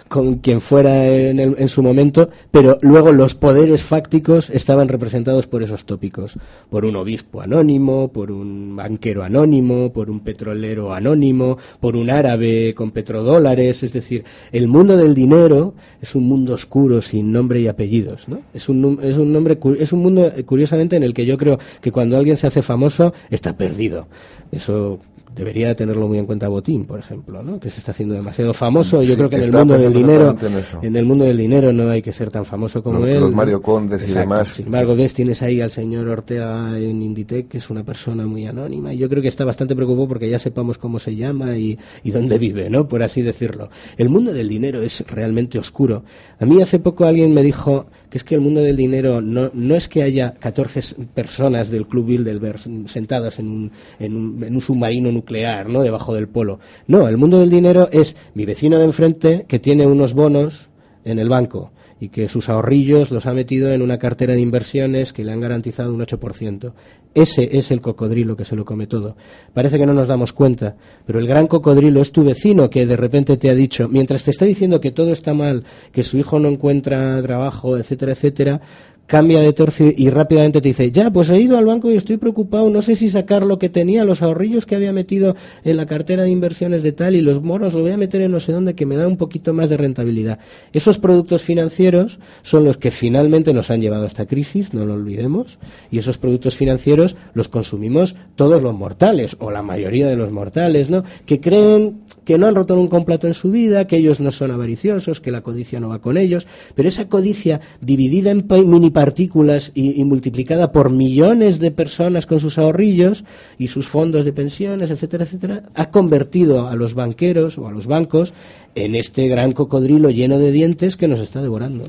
con, quien fuera en, en, su momento, pero luego los poderes fácticos estaban representados por esos tópicos, por un obispo anónimo, por un banquero anónimo, por un petrolero anónimo, por un árabe con petrodólares, es decir, el mundo del dinero es un mundo oscuro sin nombre y apellidos, ¿no? Es un, es un nombre es un mundo curiosamente en el que yo creo que cuando alguien se hace famoso está perdido. Eso debería tenerlo muy en cuenta Botín, por ejemplo, ¿no? que se está haciendo demasiado famoso. Yo creo que en el mundo del dinero, en, el mundo del dinero no hay que ser tan famoso como él. Los Mario Condes y demás. Sin embargo, ves, tienes ahí al señor Ortega en Inditec, que es una persona muy anónima, y yo creo que está bastante preocupado porque ya sepamos cómo se llama y, y dónde vive, ¿no? Por así decirlo. El mundo del dinero es realmente oscuro. A mí hace poco alguien me dijo que es que el mundo del dinero no, no es que haya 14 personas del Club Bilderberg sentadas en un, en un, en un submarino nuclear, ¿no? Debajo del polo. No, el mundo del dinero es mi vecino de enfrente que tiene unos bonos en el banco y que sus ahorrillos los ha metido en una cartera de inversiones que le han garantizado un 8%. Ese es el cocodrilo que se lo come todo. Parece que no nos damos cuenta, pero el gran cocodrilo es tu vecino que de repente te ha dicho, mientras te está diciendo que todo está mal, que su hijo no encuentra trabajo, etcétera, etcétera, cambia de tercio y rápidamente te dice, ya, pues he ido al banco y estoy preocupado, no sé si sacar lo que tenía, los ahorrillos que había metido en la cartera de inversiones de tal y los moros lo voy a meter en no sé dónde que me da un poquito más de rentabilidad. Esos productos financieros son los que finalmente nos han llevado a esta crisis, no lo olvidemos, y esos productos financieros los consumimos todos los mortales, o la mayoría de los mortales, ¿no? Que creen que no han roto un plato en su vida, que ellos no son avariciosos, que la codicia no va con ellos, pero esa codicia dividida en mini partículas y, multiplicada por millones de personas con sus ahorrillos y sus fondos de pensiones, etcétera, etcétera, ha convertido a los banqueros o a los bancos en este gran cocodrilo lleno de dientes que nos está devorando.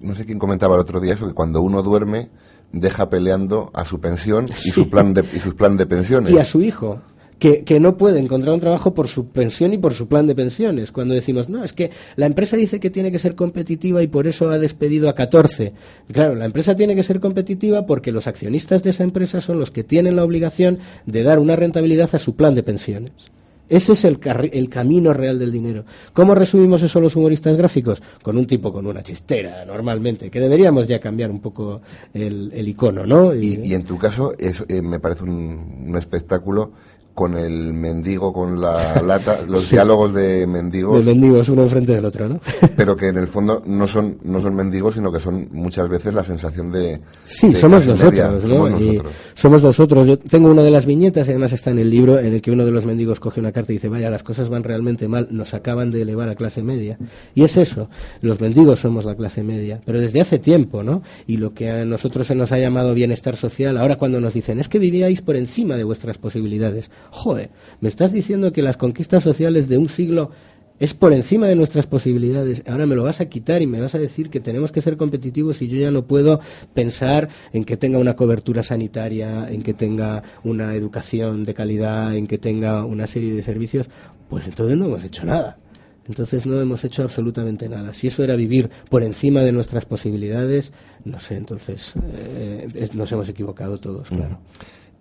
no sé quién comentaba el otro día eso, que cuando uno duerme deja peleando a su pensión y, su plan de, y sus plan de pensiones. Y a su hijo que, no puede encontrar un trabajo por su pensión y por su plan de pensiones. Cuando decimos, no, es que la empresa dice que tiene que ser competitiva y por eso ha despedido a 14. Claro, la empresa tiene que ser competitiva porque los accionistas de esa empresa son los que tienen la obligación de dar una rentabilidad a su plan de pensiones. Ese es el, el, camino real del dinero. ¿Cómo resumimos eso los humoristas gráficos? Con un tipo con una chistera, normalmente, que deberíamos ya cambiar un poco el, icono, ¿no? Y, en tu caso, eh, me parece un espectáculo con el mendigo con la lata, los diálogos de mendigos. De mendigos uno enfrente del otro, ¿no? pero que en el fondo no son no son mendigos, sino que son muchas veces la sensación de Sí, somos nosotros, ¿no? Somos nosotros. somos nosotros. Yo tengo una de las viñetas, y además está en el libro, en el que uno de los mendigos coge una carta y dice, "Vaya, las cosas van realmente mal, nos acaban de elevar a clase media." Y es eso, los mendigos somos la clase media, pero desde hace tiempo, ¿no? Y lo que a nosotros se nos ha llamado bienestar social, ahora cuando nos dicen, "Es que vivíais por encima de vuestras posibilidades." Joder, me estás diciendo que las conquistas sociales de un siglo es por encima de nuestras posibilidades. Ahora me lo vas a quitar y me vas a decir que tenemos que ser competitivos y yo ya no puedo pensar en que tenga una cobertura sanitaria, en que tenga una educación de calidad, en que tenga una serie de servicios. Pues entonces no hemos hecho nada. Entonces no hemos hecho absolutamente nada. Si eso era vivir por encima de nuestras posibilidades, no sé, entonces eh, nos hemos equivocado todos, claro.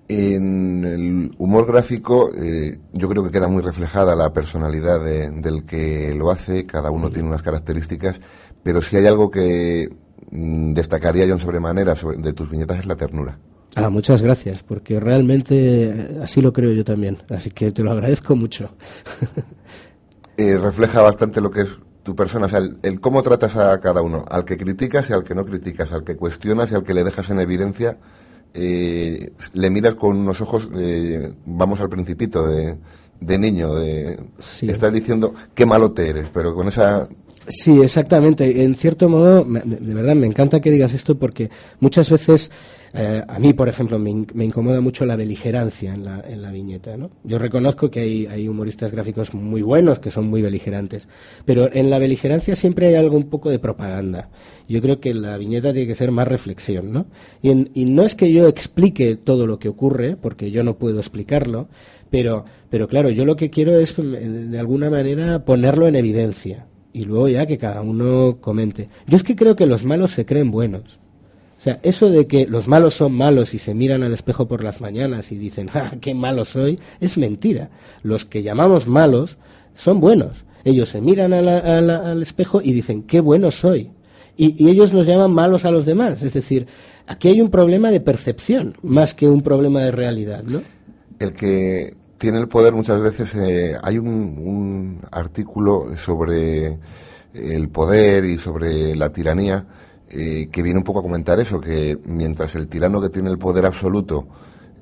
En el humor gráfico eh, yo creo que queda muy reflejada la personalidad del que lo hace, cada uno tiene unas características, pero si hay algo que mm, destacaría yo en sobremanera de tus viñetas es la ternura. Ah, muchas gracias, porque realmente eh, así lo creo yo también, así que te lo agradezco mucho. Eh, refleja bastante lo que es tu persona, o sea, el, cómo tratas a cada uno, al que criticas y al que no criticas, al que cuestionas y al que le dejas en evidencia eh, le miras con unos ojos, eh, vamos al principito de, niño, de estás diciendo qué malo te eres, pero con esa Sí, exactamente. En cierto modo, de verdad, me encanta que digas esto porque muchas veces eh, a mí, por ejemplo, me, incomoda mucho la beligerancia en la, en la viñeta. ¿no? Yo reconozco que hay, humoristas gráficos muy buenos que son muy beligerantes, pero en la beligerancia siempre hay algo un poco de propaganda. Yo creo que la viñeta tiene que ser más reflexión. ¿no? Y, y no es que yo explique todo lo que ocurre, porque yo no puedo explicarlo, pero, pero claro, yo lo que quiero es, de alguna manera, ponerlo en evidencia y luego ya que cada uno comente. Yo es que creo que los malos se creen buenos. O sea, eso de que los malos son malos y se miran al espejo por las mañanas y dicen, ¡ah, qué malo soy! es mentira. Los que llamamos malos son buenos. Ellos se miran al espejo y dicen, qué bueno soy. Y, y, ellos nos llaman malos a los demás. Es decir, aquí hay un problema de percepción más que un problema de realidad, ¿no? El que tiene el poder muchas veces. Eh, hay un, un, artículo sobre el poder y sobre la tiranía eh, que viene un poco a comentar eso, que mientras el tirano que tiene el poder absoluto,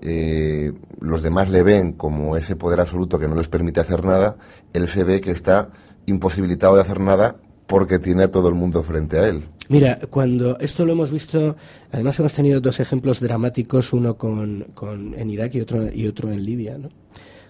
eh, los demás le ven como ese poder absoluto que no les permite hacer nada, él se ve que está imposibilitado de hacer nada porque tiene a todo el mundo frente a él. Mira, cuando esto lo hemos visto, además hemos tenido dos ejemplos dramáticos, uno con, con en Irak y otro, y otro en Libia, ¿no?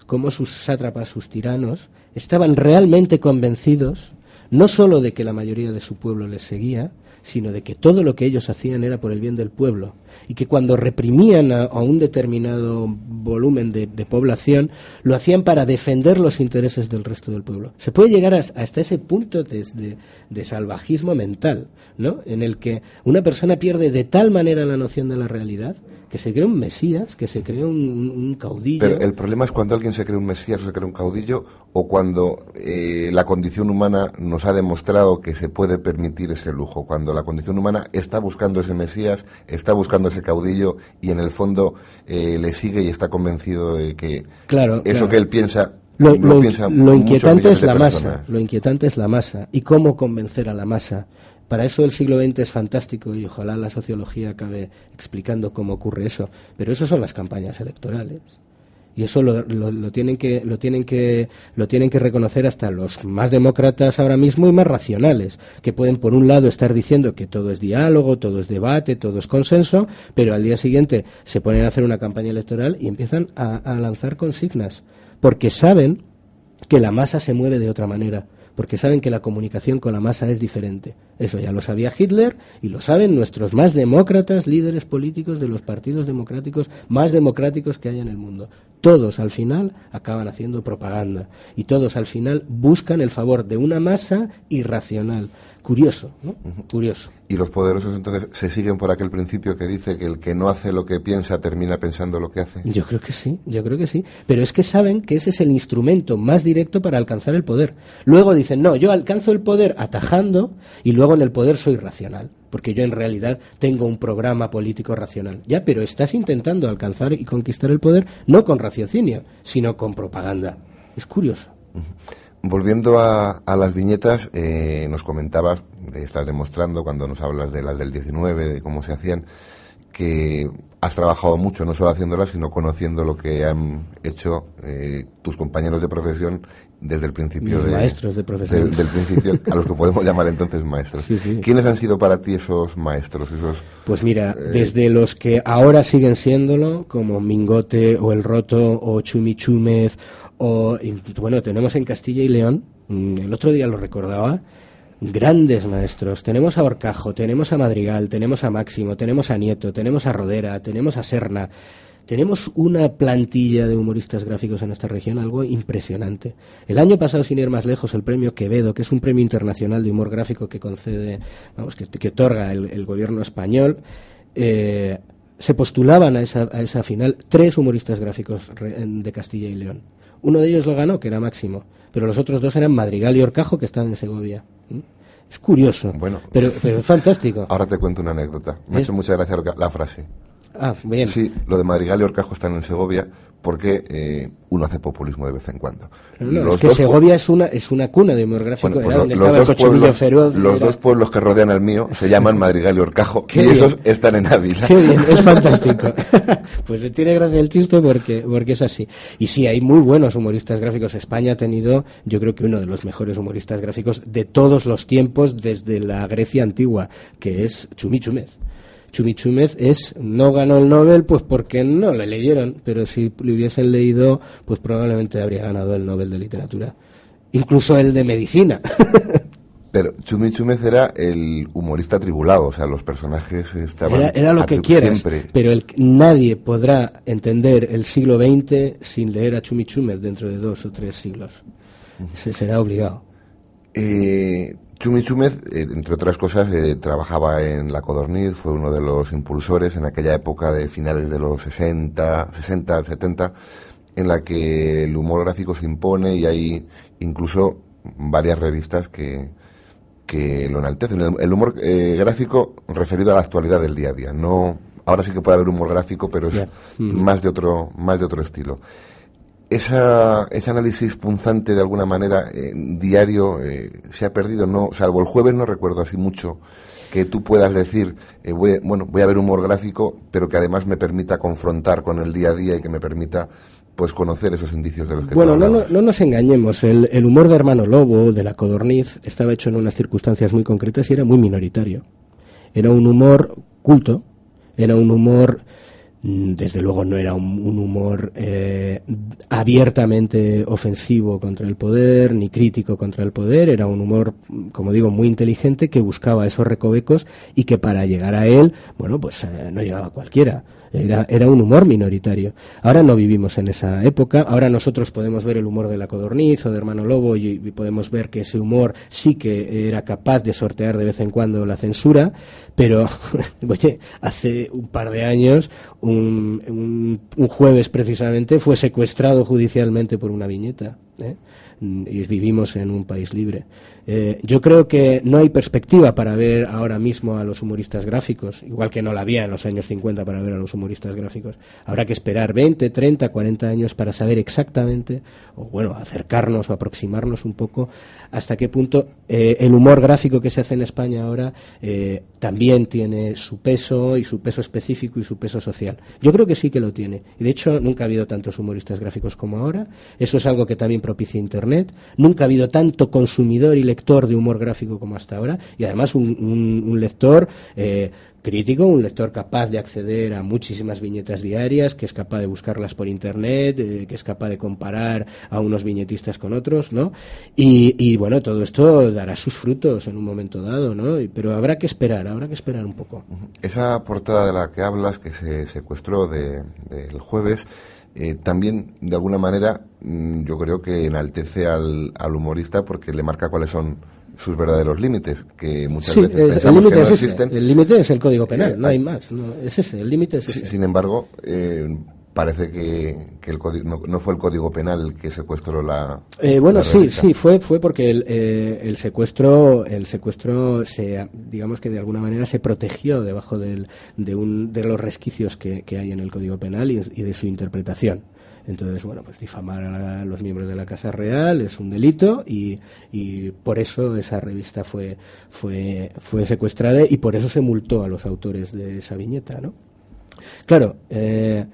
Cómo sus sátrapas, sus tiranos, estaban realmente convencidos no solo de que la mayoría de su pueblo les seguía, sino de que todo lo que ellos hacían era por el bien del pueblo y que cuando reprimían a, un determinado volumen de, población lo hacían para defender los intereses del resto del pueblo. Se puede llegar hasta ese punto de, de, salvajismo mental, ¿no? En el que una persona pierde de tal manera la noción de la realidad que se cree un mesías, que se cree un, caudillo. Pero el problema es cuando alguien se cree un mesías o se cree un caudillo o cuando eh, la condición humana nos ha demostrado que se puede permitir ese lujo, cuando la condición humana está buscando ese mesías, está buscando ese caudillo y en el fondo eh, le sigue y está convencido de que claro, eso que él piensa lo, lo inquietante es la masa, lo inquietante es la masa y cómo convencer a la masa para eso el siglo XX es fantástico y ojalá la sociología acabe explicando cómo ocurre eso. Pero eso son las campañas electorales. y eso lo, lo, tienen que lo tienen que lo tienen que reconocer hasta los más demócratas ahora mismo y más racionales que pueden por un lado estar diciendo que todo es diálogo todo es debate todo es consenso pero al día siguiente se ponen a hacer una campaña electoral y empiezan a, a lanzar consignas porque saben que la masa se mueve de otra manera porque saben que la comunicación con la masa es diferente. Eso ya lo sabía Hitler y lo saben nuestros más demócratas, líderes políticos de los partidos democráticos más democráticos que hay en el mundo. Todos al final acaban haciendo propaganda y todos al final buscan el favor de una masa irracional. Curioso, ¿no? Curioso. Y los poderosos entonces se siguen por aquel principio que dice que el que no hace lo que piensa termina pensando lo que hace. Yo creo que sí, yo creo que sí. Pero es que saben que ese es el instrumento más directo para alcanzar el poder. Luego dicen, no, yo alcanzo el poder atajando y luego en el poder soy racional. Porque yo en realidad tengo un programa político racional. Ya, pero estás intentando alcanzar y conquistar el poder no con raciocinio, sino con propaganda. Es curioso. Volviendo a, las viñetas, eh, nos comentabas, estás demostrando cuando nos hablas de las del 19, de cómo se hacían, que has trabajado mucho, no solo haciéndolas, sino conociendo lo que han hecho eh, tus compañeros de profesión desde el principio. de, maestros de profesión. del principio, a los que podemos llamar entonces maestros. ¿Quiénes han sido para ti esos maestros? Esos, pues mira, eh, desde los que ahora siguen siéndolo, como Mingote o El Roto o Chumichúmez o, bueno, tenemos en Castilla y León, mm, el otro día lo recordaba, grandes maestros. Tenemos a Orcajo, tenemos a Madrigal, tenemos a Máximo, tenemos a Nieto, tenemos a Rodera, tenemos a Serna. Tenemos una plantilla de humoristas gráficos en esta región, algo impresionante. El año pasado, sin ir más lejos, el premio Quevedo, que es un premio internacional de humor gráfico que concede, vamos, que, otorga el, gobierno español, eh, se postulaban a esa, a esa final tres humoristas gráficos de Castilla y León. Uno de ellos lo ganó, que era Máximo, pero los otros dos eran Madrigal y Orcajo, que están en Segovia. Es curioso, bueno, pero, pero es fantástico. Ahora te cuento una anécdota. Me ha hecho mucha gracia la frase. Ah, bien. Sí, lo de Madrigal y Orcajo están en Segovia porque eh, uno hace populismo de vez en cuando. No, es que Segovia es una, es una cuna de humor gráfico, pues donde estaba el feroz. Los dos pueblos que rodean al mío se llaman Madrigal y Orcajo, y esos están en Ávila. Qué bien, es fantástico. pues tiene gracia el chiste porque, porque es así. Y sí, hay muy buenos humoristas gráficos. España ha tenido, yo creo que uno de los mejores humoristas gráficos de todos los tiempos desde la Grecia antigua, que es Chumichumez. Chumichumez es no ganó el Nobel pues porque no le leyeron, pero si le hubiesen leído pues probablemente habría ganado el Nobel de literatura, incluso el de medicina. Pero Chumichumez era el humorista tribulado, o sea, los personajes estaban... Era, era lo que quieras, pero el, nadie podrá entender el siglo XX sin leer a Chumichumez dentro de dos o tres siglos. Se será obligado. Eh, Chumi Chúmez, eh, entre otras cosas, eh, trabajaba en La Codorniz, fue uno de los impulsores en aquella época de finales de los 60, 60, 70, en la que el humor gráfico se impone y hay incluso varias revistas que, que lo enaltecen. El, humor eh, gráfico referido a la actualidad del día a día. No, ahora sí que puede haber humor gráfico, pero es más de otro, más de otro estilo esa, ese análisis punzante de alguna manera eh, diario eh, se ha perdido, no, salvo el jueves no recuerdo así mucho que tú puedas decir, eh, voy, bueno, voy a ver humor gráfico, pero que además me permita confrontar con el día a día y que me permita pues conocer esos indicios de los que Bueno, no, no, nos engañemos, el, el humor de Hermano Lobo, de la Codorniz, estaba hecho en unas circunstancias muy concretas y era muy minoritario. Era un humor culto, era un humor desde luego no era un, humor eh, abiertamente ofensivo contra el poder ni crítico contra el poder, era un humor, como digo, muy inteligente que buscaba esos recovecos y que para llegar a él, bueno, pues eh, no llegaba cualquiera. Era, era un humor minoritario. Ahora no vivimos en esa época. Ahora nosotros podemos ver el humor de la codorniz o de Hermano Lobo y, podemos ver que ese humor sí que era capaz de sortear de vez en cuando la censura, pero, oye, hace un par de años, un, un, jueves precisamente, fue secuestrado judicialmente por una viñeta. ¿eh? y vivimos en un país libre. Eh, yo creo que no hay perspectiva para ver ahora mismo a los humoristas gráficos, igual que no la había en los años 50 para ver a los humoristas gráficos. Habrá que esperar 20, 30, 40 años para saber exactamente, o bueno, acercarnos o aproximarnos un poco hasta qué punto eh, el humor gráfico que se hace en España ahora eh, también tiene su peso y su peso específico y su peso social. Yo creo que sí que lo tiene. Y de hecho, nunca ha habido tantos humoristas gráficos como ahora. Eso es algo que también propicia Internet. Nunca ha habido tanto consumidor y lector de humor gráfico como hasta ahora y además un, lector eh, crítico, un lector capaz de acceder a muchísimas viñetas diarias, que es capaz de buscarlas por internet, eh, que es capaz de comparar a unos viñetistas con otros, ¿no? Y, bueno, todo esto dará sus frutos en un momento dado, ¿no? Pero habrá que esperar, habrá que esperar un poco. Esa portada de la que hablas, que se secuestró del jueves, eh, también de alguna manera mm, yo creo que enaltece al, humorista porque le marca cuáles son sus verdaderos límites, que muchas veces pensamos el que no existen. El límite es el Código Penal, eh, no hay más. es ese, el límite es ese. Sin embargo, eh, parece que, el código, no, fue el código penal el que secuestró la. Eh, bueno, sí, sí, fue, fue porque el, eh, el, secuestro, el secuestro se, digamos que de alguna manera se protegió debajo del, de, un, de los resquicios que, que hay en el código penal y, de su interpretación. Entonces, bueno, pues difamar a los miembros de la Casa Real es un delito y, y, por eso esa revista fue, fue, fue secuestrada y por eso se multó a los autores de esa viñeta, ¿no? Claro, eh,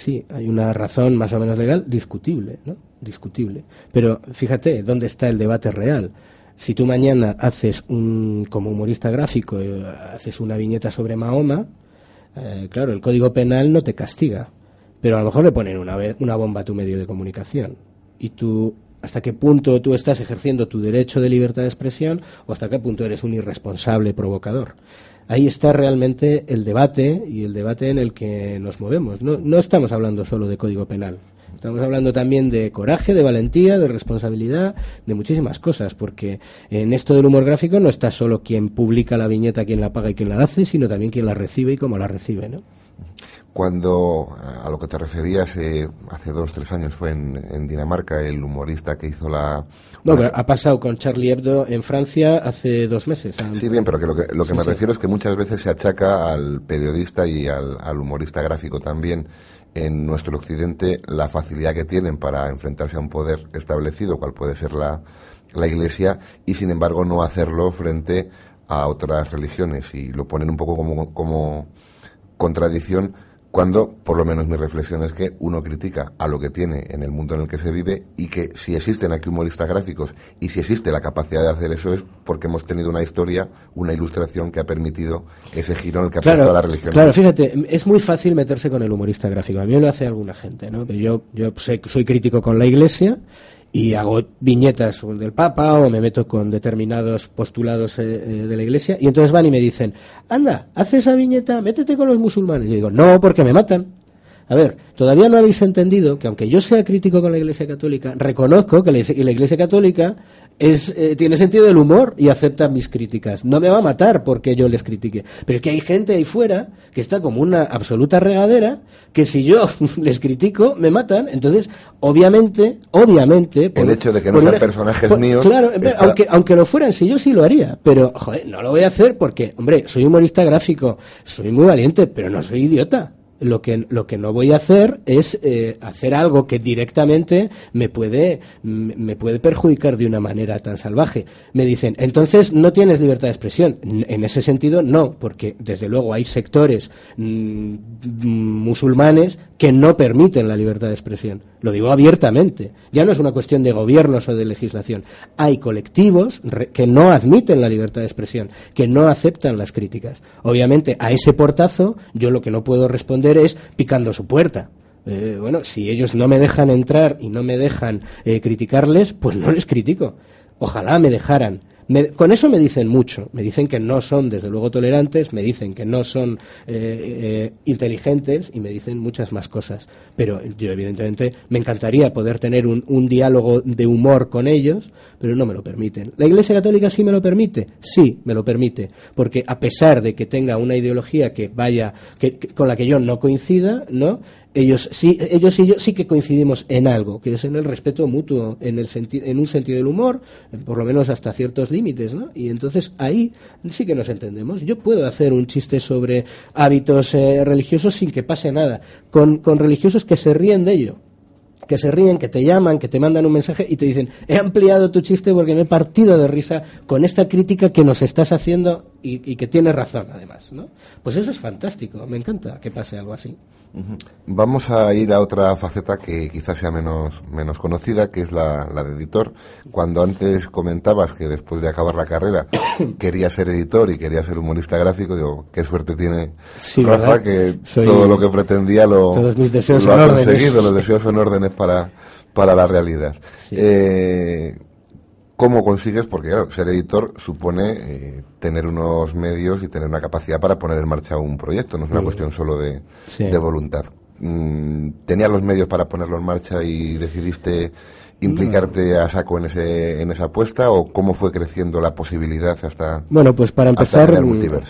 Sí, hay una razón más o menos legal discutible, ¿no? Discutible. Pero fíjate, ¿dónde está el debate real? Si tú mañana haces un, como humorista gráfico, eh, haces una viñeta sobre Mahoma, eh, claro, el Código Penal no te castiga, pero a lo mejor le ponen una, una bomba a tu medio de comunicación. Y tú, ¿hasta qué punto tú estás ejerciendo tu derecho de libertad de expresión o hasta qué punto eres un irresponsable provocador? ahí está realmente el debate y el debate en el que nos movemos. No, estamos hablando solo de código penal. Estamos hablando también de coraje, de valentía, de responsabilidad, de muchísimas cosas, porque en esto del humor gráfico no está solo quien publica la viñeta, quien la paga y quien la hace, sino también quien la recibe y cómo la recibe, ¿no? Cuando a lo que te referías eh, hace dos, tres años fue en Dinamarca el humorista que hizo la, no, pero ha pasado con Charlie Hebdo en Francia hace dos meses. Sí, bien, pero que lo que, lo que me refiero es que muchas veces se achaca al periodista y al, humorista gráfico también en nuestro occidente la facilidad que tienen para enfrentarse a un poder establecido, cual puede ser la, la Iglesia, y sin embargo no hacerlo frente a otras religiones. Y lo ponen un poco como, como contradicción cuando, por lo menos mi reflexión es que uno critica a lo que tiene en el mundo en el que se vive y que si existen aquí humoristas gráficos y si existe la capacidad de hacer eso es porque hemos tenido una historia, una ilustración que ha permitido ese giro en el que ha puesto la religión. Claro, fíjate, es muy fácil meterse con el humorista gráfico. A mí me lo hace alguna gente, ¿no? Yo, yo soy crítico con la Iglesia y hago viñetas del Papa o me meto con determinados postulados eh, eh, de la Iglesia y entonces van y me dicen, anda, haz esa viñeta, métete con los musulmanes. Y yo digo, no, porque me matan. A ver, todavía no habéis entendido que aunque yo sea crítico con la Iglesia Católica, reconozco que la Iglesia Católica es, eh, tiene sentido del humor y acepta mis críticas. No me va a matar porque yo les critique. Pero es que hay gente ahí fuera que está como una absoluta regadera que si yo les critico me matan. Entonces, obviamente, obviamente... el hecho de que no sean personajes míos... Claro, aunque, aunque lo fueran, si yo sí lo haría. Pero, joder, no lo voy a hacer porque, hombre, soy humorista gráfico, soy muy valiente, pero no soy idiota lo que, lo que no voy a hacer es eh, hacer algo que directamente me puede, me puede perjudicar de una manera tan salvaje. Me dicen, entonces no tienes libertad de expresión. En ese sentido, no, porque desde luego hay sectores mm, musulmanes que no permiten la libertad de expresión. Lo digo abiertamente. Ya no es una cuestión de gobiernos o de legislación. Hay colectivos que no admiten la libertad de expresión, que no aceptan las críticas. Obviamente, a ese portazo, yo lo que no puedo responder es picando su puerta. Eh, bueno, si ellos no me dejan entrar y no me dejan eh, criticarles, pues no les critico. Ojalá me dejaran con eso me dicen mucho. Me dicen que no son, desde luego, tolerantes, me dicen que no son eh, inteligentes y me dicen muchas más cosas. Pero yo, evidentemente, me encantaría poder tener un, un, diálogo de humor con ellos, pero no me lo permiten. ¿La Iglesia Católica sí me lo permite? Sí, me lo permite. Porque a pesar de que tenga una ideología que vaya, que, con la que yo no coincida, ¿no? ellos sí, ellos y yo sí que coincidimos en algo, que es en el respeto mutuo, en el en un sentido del humor, por lo menos hasta ciertos límites, ¿no? Y entonces ahí sí que nos entendemos. Yo puedo hacer un chiste sobre hábitos eh, religiosos sin que pase nada, con, con religiosos que se ríen de ello que se ríen, que te llaman, que te mandan un mensaje y te dicen, he ampliado tu chiste porque me he partido de risa con esta crítica que nos estás haciendo y, que tienes razón, además. ¿no? Pues eso es fantástico, me encanta que pase algo así. Vamos a ir a otra faceta que quizás sea menos, menos conocida, que es la, de editor. Cuando antes comentabas que después de acabar la carrera quería ser editor y quería ser humorista gráfico, digo, qué suerte tiene Rafa, que todo lo que pretendía lo, todos mis deseos ha conseguido, los deseos son órdenes para, para la realidad. Eh, ¿Cómo consigues? Porque claro, ser editor supone eh, tener unos medios y tener una capacidad para poner en marcha un proyecto, no es una cuestión solo de, de voluntad. Mm, ¿Tenías los medios para ponerlo en marcha y decidiste implicarte a saco en, ese, en esa apuesta o cómo fue creciendo la posibilidad hasta bueno pues para empezar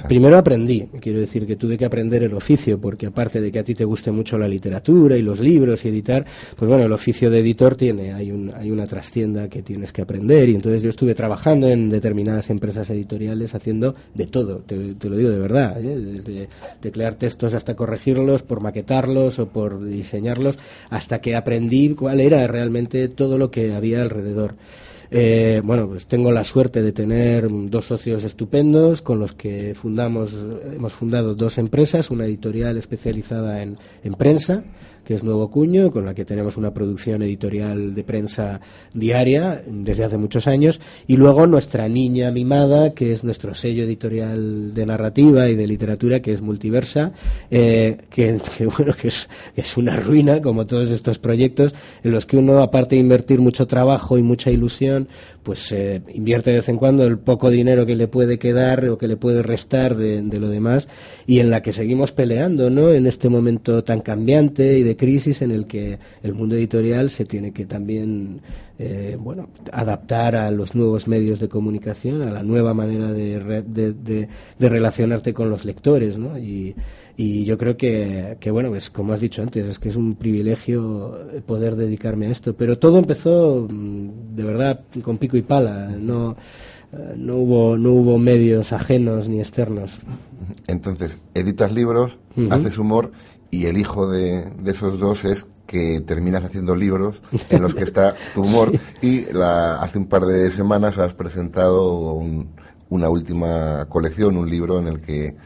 primero aprendí. Quiero decir que tuve que aprender el oficio porque aparte de que a ti te guste mucho la literatura y los libros y editar pues bueno el oficio de editor tiene hay un, hay una trastienda que tienes que aprender. Y entonces yo estuve trabajando en determinadas empresas editoriales haciendo de todo te, lo digo de verdad ¿eh? desde teclear textos hasta corregirlos por maquetarlos o por diseñarlos hasta que aprendí cuál era realmente todo lo que había alrededor. Eh, bueno, pues tengo la suerte de tener dos socios estupendos con los que fundamos, hemos fundado dos empresas, una editorial especializada en, en prensa, que es Nuevo Cuño, con la que tenemos una producción editorial de prensa diaria desde hace muchos años, y luego nuestra niña mimada, que es nuestro sello editorial de narrativa y de literatura, que es Multiversa, eh, que, bueno, que es, es una ruina, como todos estos proyectos, en los que uno, aparte de invertir mucho trabajo y mucha ilusión, pues eh, invierte de vez en cuando el poco dinero que le puede quedar o que le puede restar de, de, lo demás y en la que seguimos peleando, ¿no? En este momento tan cambiante y de crisis en el que el mundo editorial se tiene que también, eh, bueno, adaptar a los nuevos medios de comunicación, a la nueva manera de, de, de, relacionarte con los lectores, ¿no? Y, y yo creo que, que, bueno, pues como has dicho antes, es que es un privilegio poder dedicarme a esto. Pero todo empezó, mm, de verdad, con pico y pala. No, eh, no, hubo, no hubo medios ajenos ni externos. Entonces, editas libros, haces humor y el hijo de, de esos dos es que terminas haciendo libros en los que está tu humor y la, hace un par de semanas has presentado una última colección, un libro en el que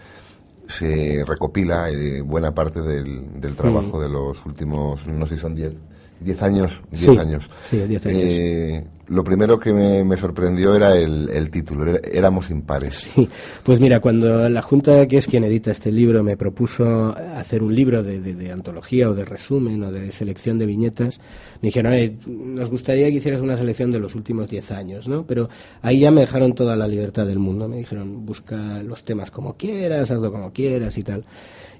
se recopila eh, buena parte del, del trabajo de los últimos, no sé si son diez, diez años. Diez años. Sí, diez años. Eh, lo primero que me, sorprendió era el, título, éramos impares. Sí, pues mira, cuando la Junta, que es quien edita este libro, me propuso hacer un libro de, antología o de resumen o de selección de viñetas, me dijeron, nos gustaría que hicieras una selección de los últimos diez años, ¿no? Pero ahí ya me dejaron toda la libertad del mundo, me dijeron, busca los temas como quieras, hazlo como quieras y tal.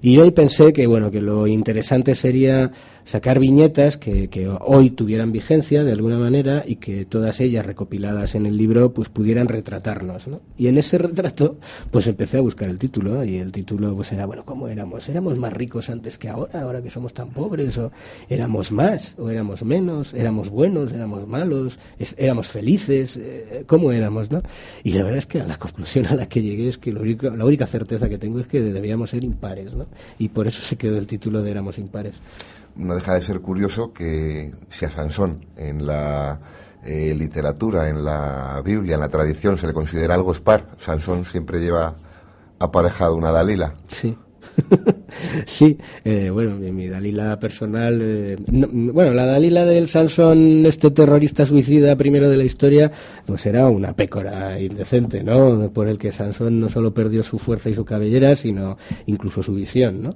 Y yo ahí pensé que, bueno, que lo interesante sería sacar viñetas que, hoy tuvieran vigencia de alguna manera y que todas ellas recopiladas en el libro pues pudieran retratarnos ¿no? y en ese retrato pues empecé a buscar el título y el título pues era bueno cómo éramos éramos más ricos antes que ahora ahora que somos tan pobres o éramos más o éramos menos éramos buenos éramos malos éramos felices eh, cómo éramos no y la verdad es que a la conclusión a la que llegué es que lo la única certeza que tengo es que debíamos ser impares no y por eso se quedó el título de éramos impares no deja de ser curioso que si a Sansón en la eh, literatura, en la Biblia, en la tradición, se le considera algo spar. Sansón siempre lleva aparejado una Dalila. Sí. sí, eh, bueno, mi, Dalila personal. Eh, bueno, la Dalila del Sansón, este terrorista suicida primero de la historia, pues era una pécora indecente, ¿no? Por el que Sansón no solo perdió su fuerza y su cabellera, sino incluso su visión, ¿no?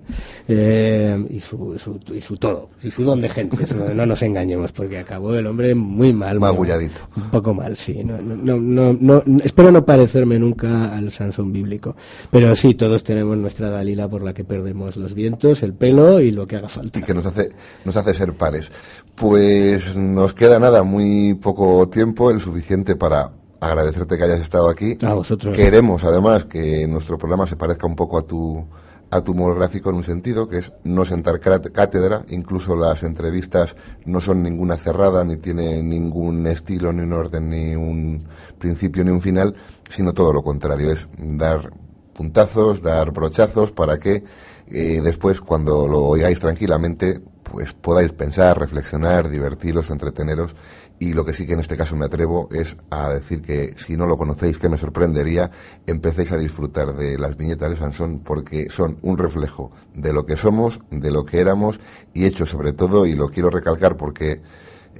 Eh, y, su, y su todo, y su don de gente, no, nos engañemos, porque acabó el hombre muy mal. Magulladito. Un poco mal, sí. No, no, no, espero no parecerme nunca al Sansón bíblico, pero sí, todos tenemos nuestra Dalila por la que perdemos los vientos, el pelo y lo que haga falta. Y que nos hace, nos hace ser pares. Pues nos queda nada, muy poco tiempo, el suficiente para agradecerte que hayas estado aquí. A vosotros. Queremos, además, que nuestro programa se parezca un poco a tu a tu humor gráfico en un sentido, que es no sentar cátedra, incluso las entrevistas no son ninguna cerrada, ni tiene ningún estilo, ni un orden, ni un principio, ni un final, sino todo lo contrario, es dar puntazos, dar brochazos para que eh, después, cuando lo oigáis tranquilamente, pues podáis pensar, reflexionar, divertiros, entreteneros. Y lo que sí que en este caso me atrevo es a decir que si no lo conocéis, que me sorprendería, empecéis a disfrutar de las viñetas de Sansón porque son un reflejo de lo que somos, de lo que éramos y hecho sobre todo, y lo quiero recalcar porque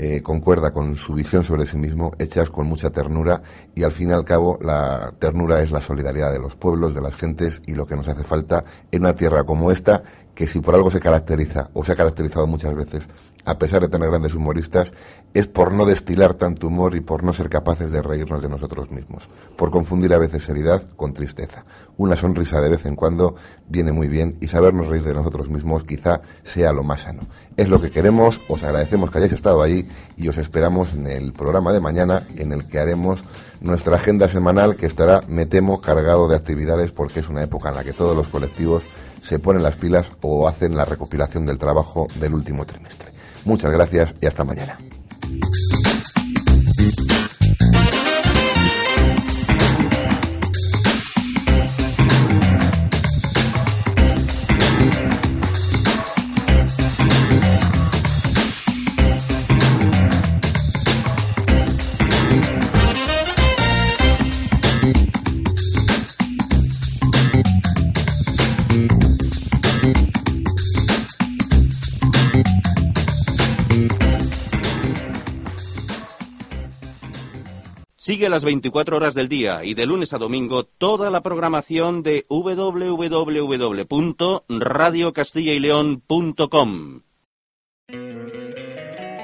eh, concuerda con su visión sobre sí mismo, hechas con mucha ternura y al fin y al cabo la ternura es la solidaridad de los pueblos, de las gentes y lo que nos hace falta en una tierra como esta que si por algo se caracteriza o se ha caracterizado muchas veces a pesar de tener grandes humoristas, es por no destilar tanto humor y por no ser capaces de reírnos de nosotros mismos, por confundir a veces seriedad con tristeza. Una sonrisa de vez en cuando viene muy bien y sabernos reír de nosotros mismos quizá sea lo más sano. Es lo que queremos, os agradecemos que hayáis estado ahí y os esperamos en el programa de mañana en el que haremos nuestra agenda semanal que estará, me temo, cargado de actividades porque es una época en la que todos los colectivos se ponen las pilas o hacen la recopilación del trabajo del último trimestre. Muchas gracias y hasta mañana. Sigue las 24 horas del día y de lunes a domingo toda la programación de www.radiocastillaileón.com.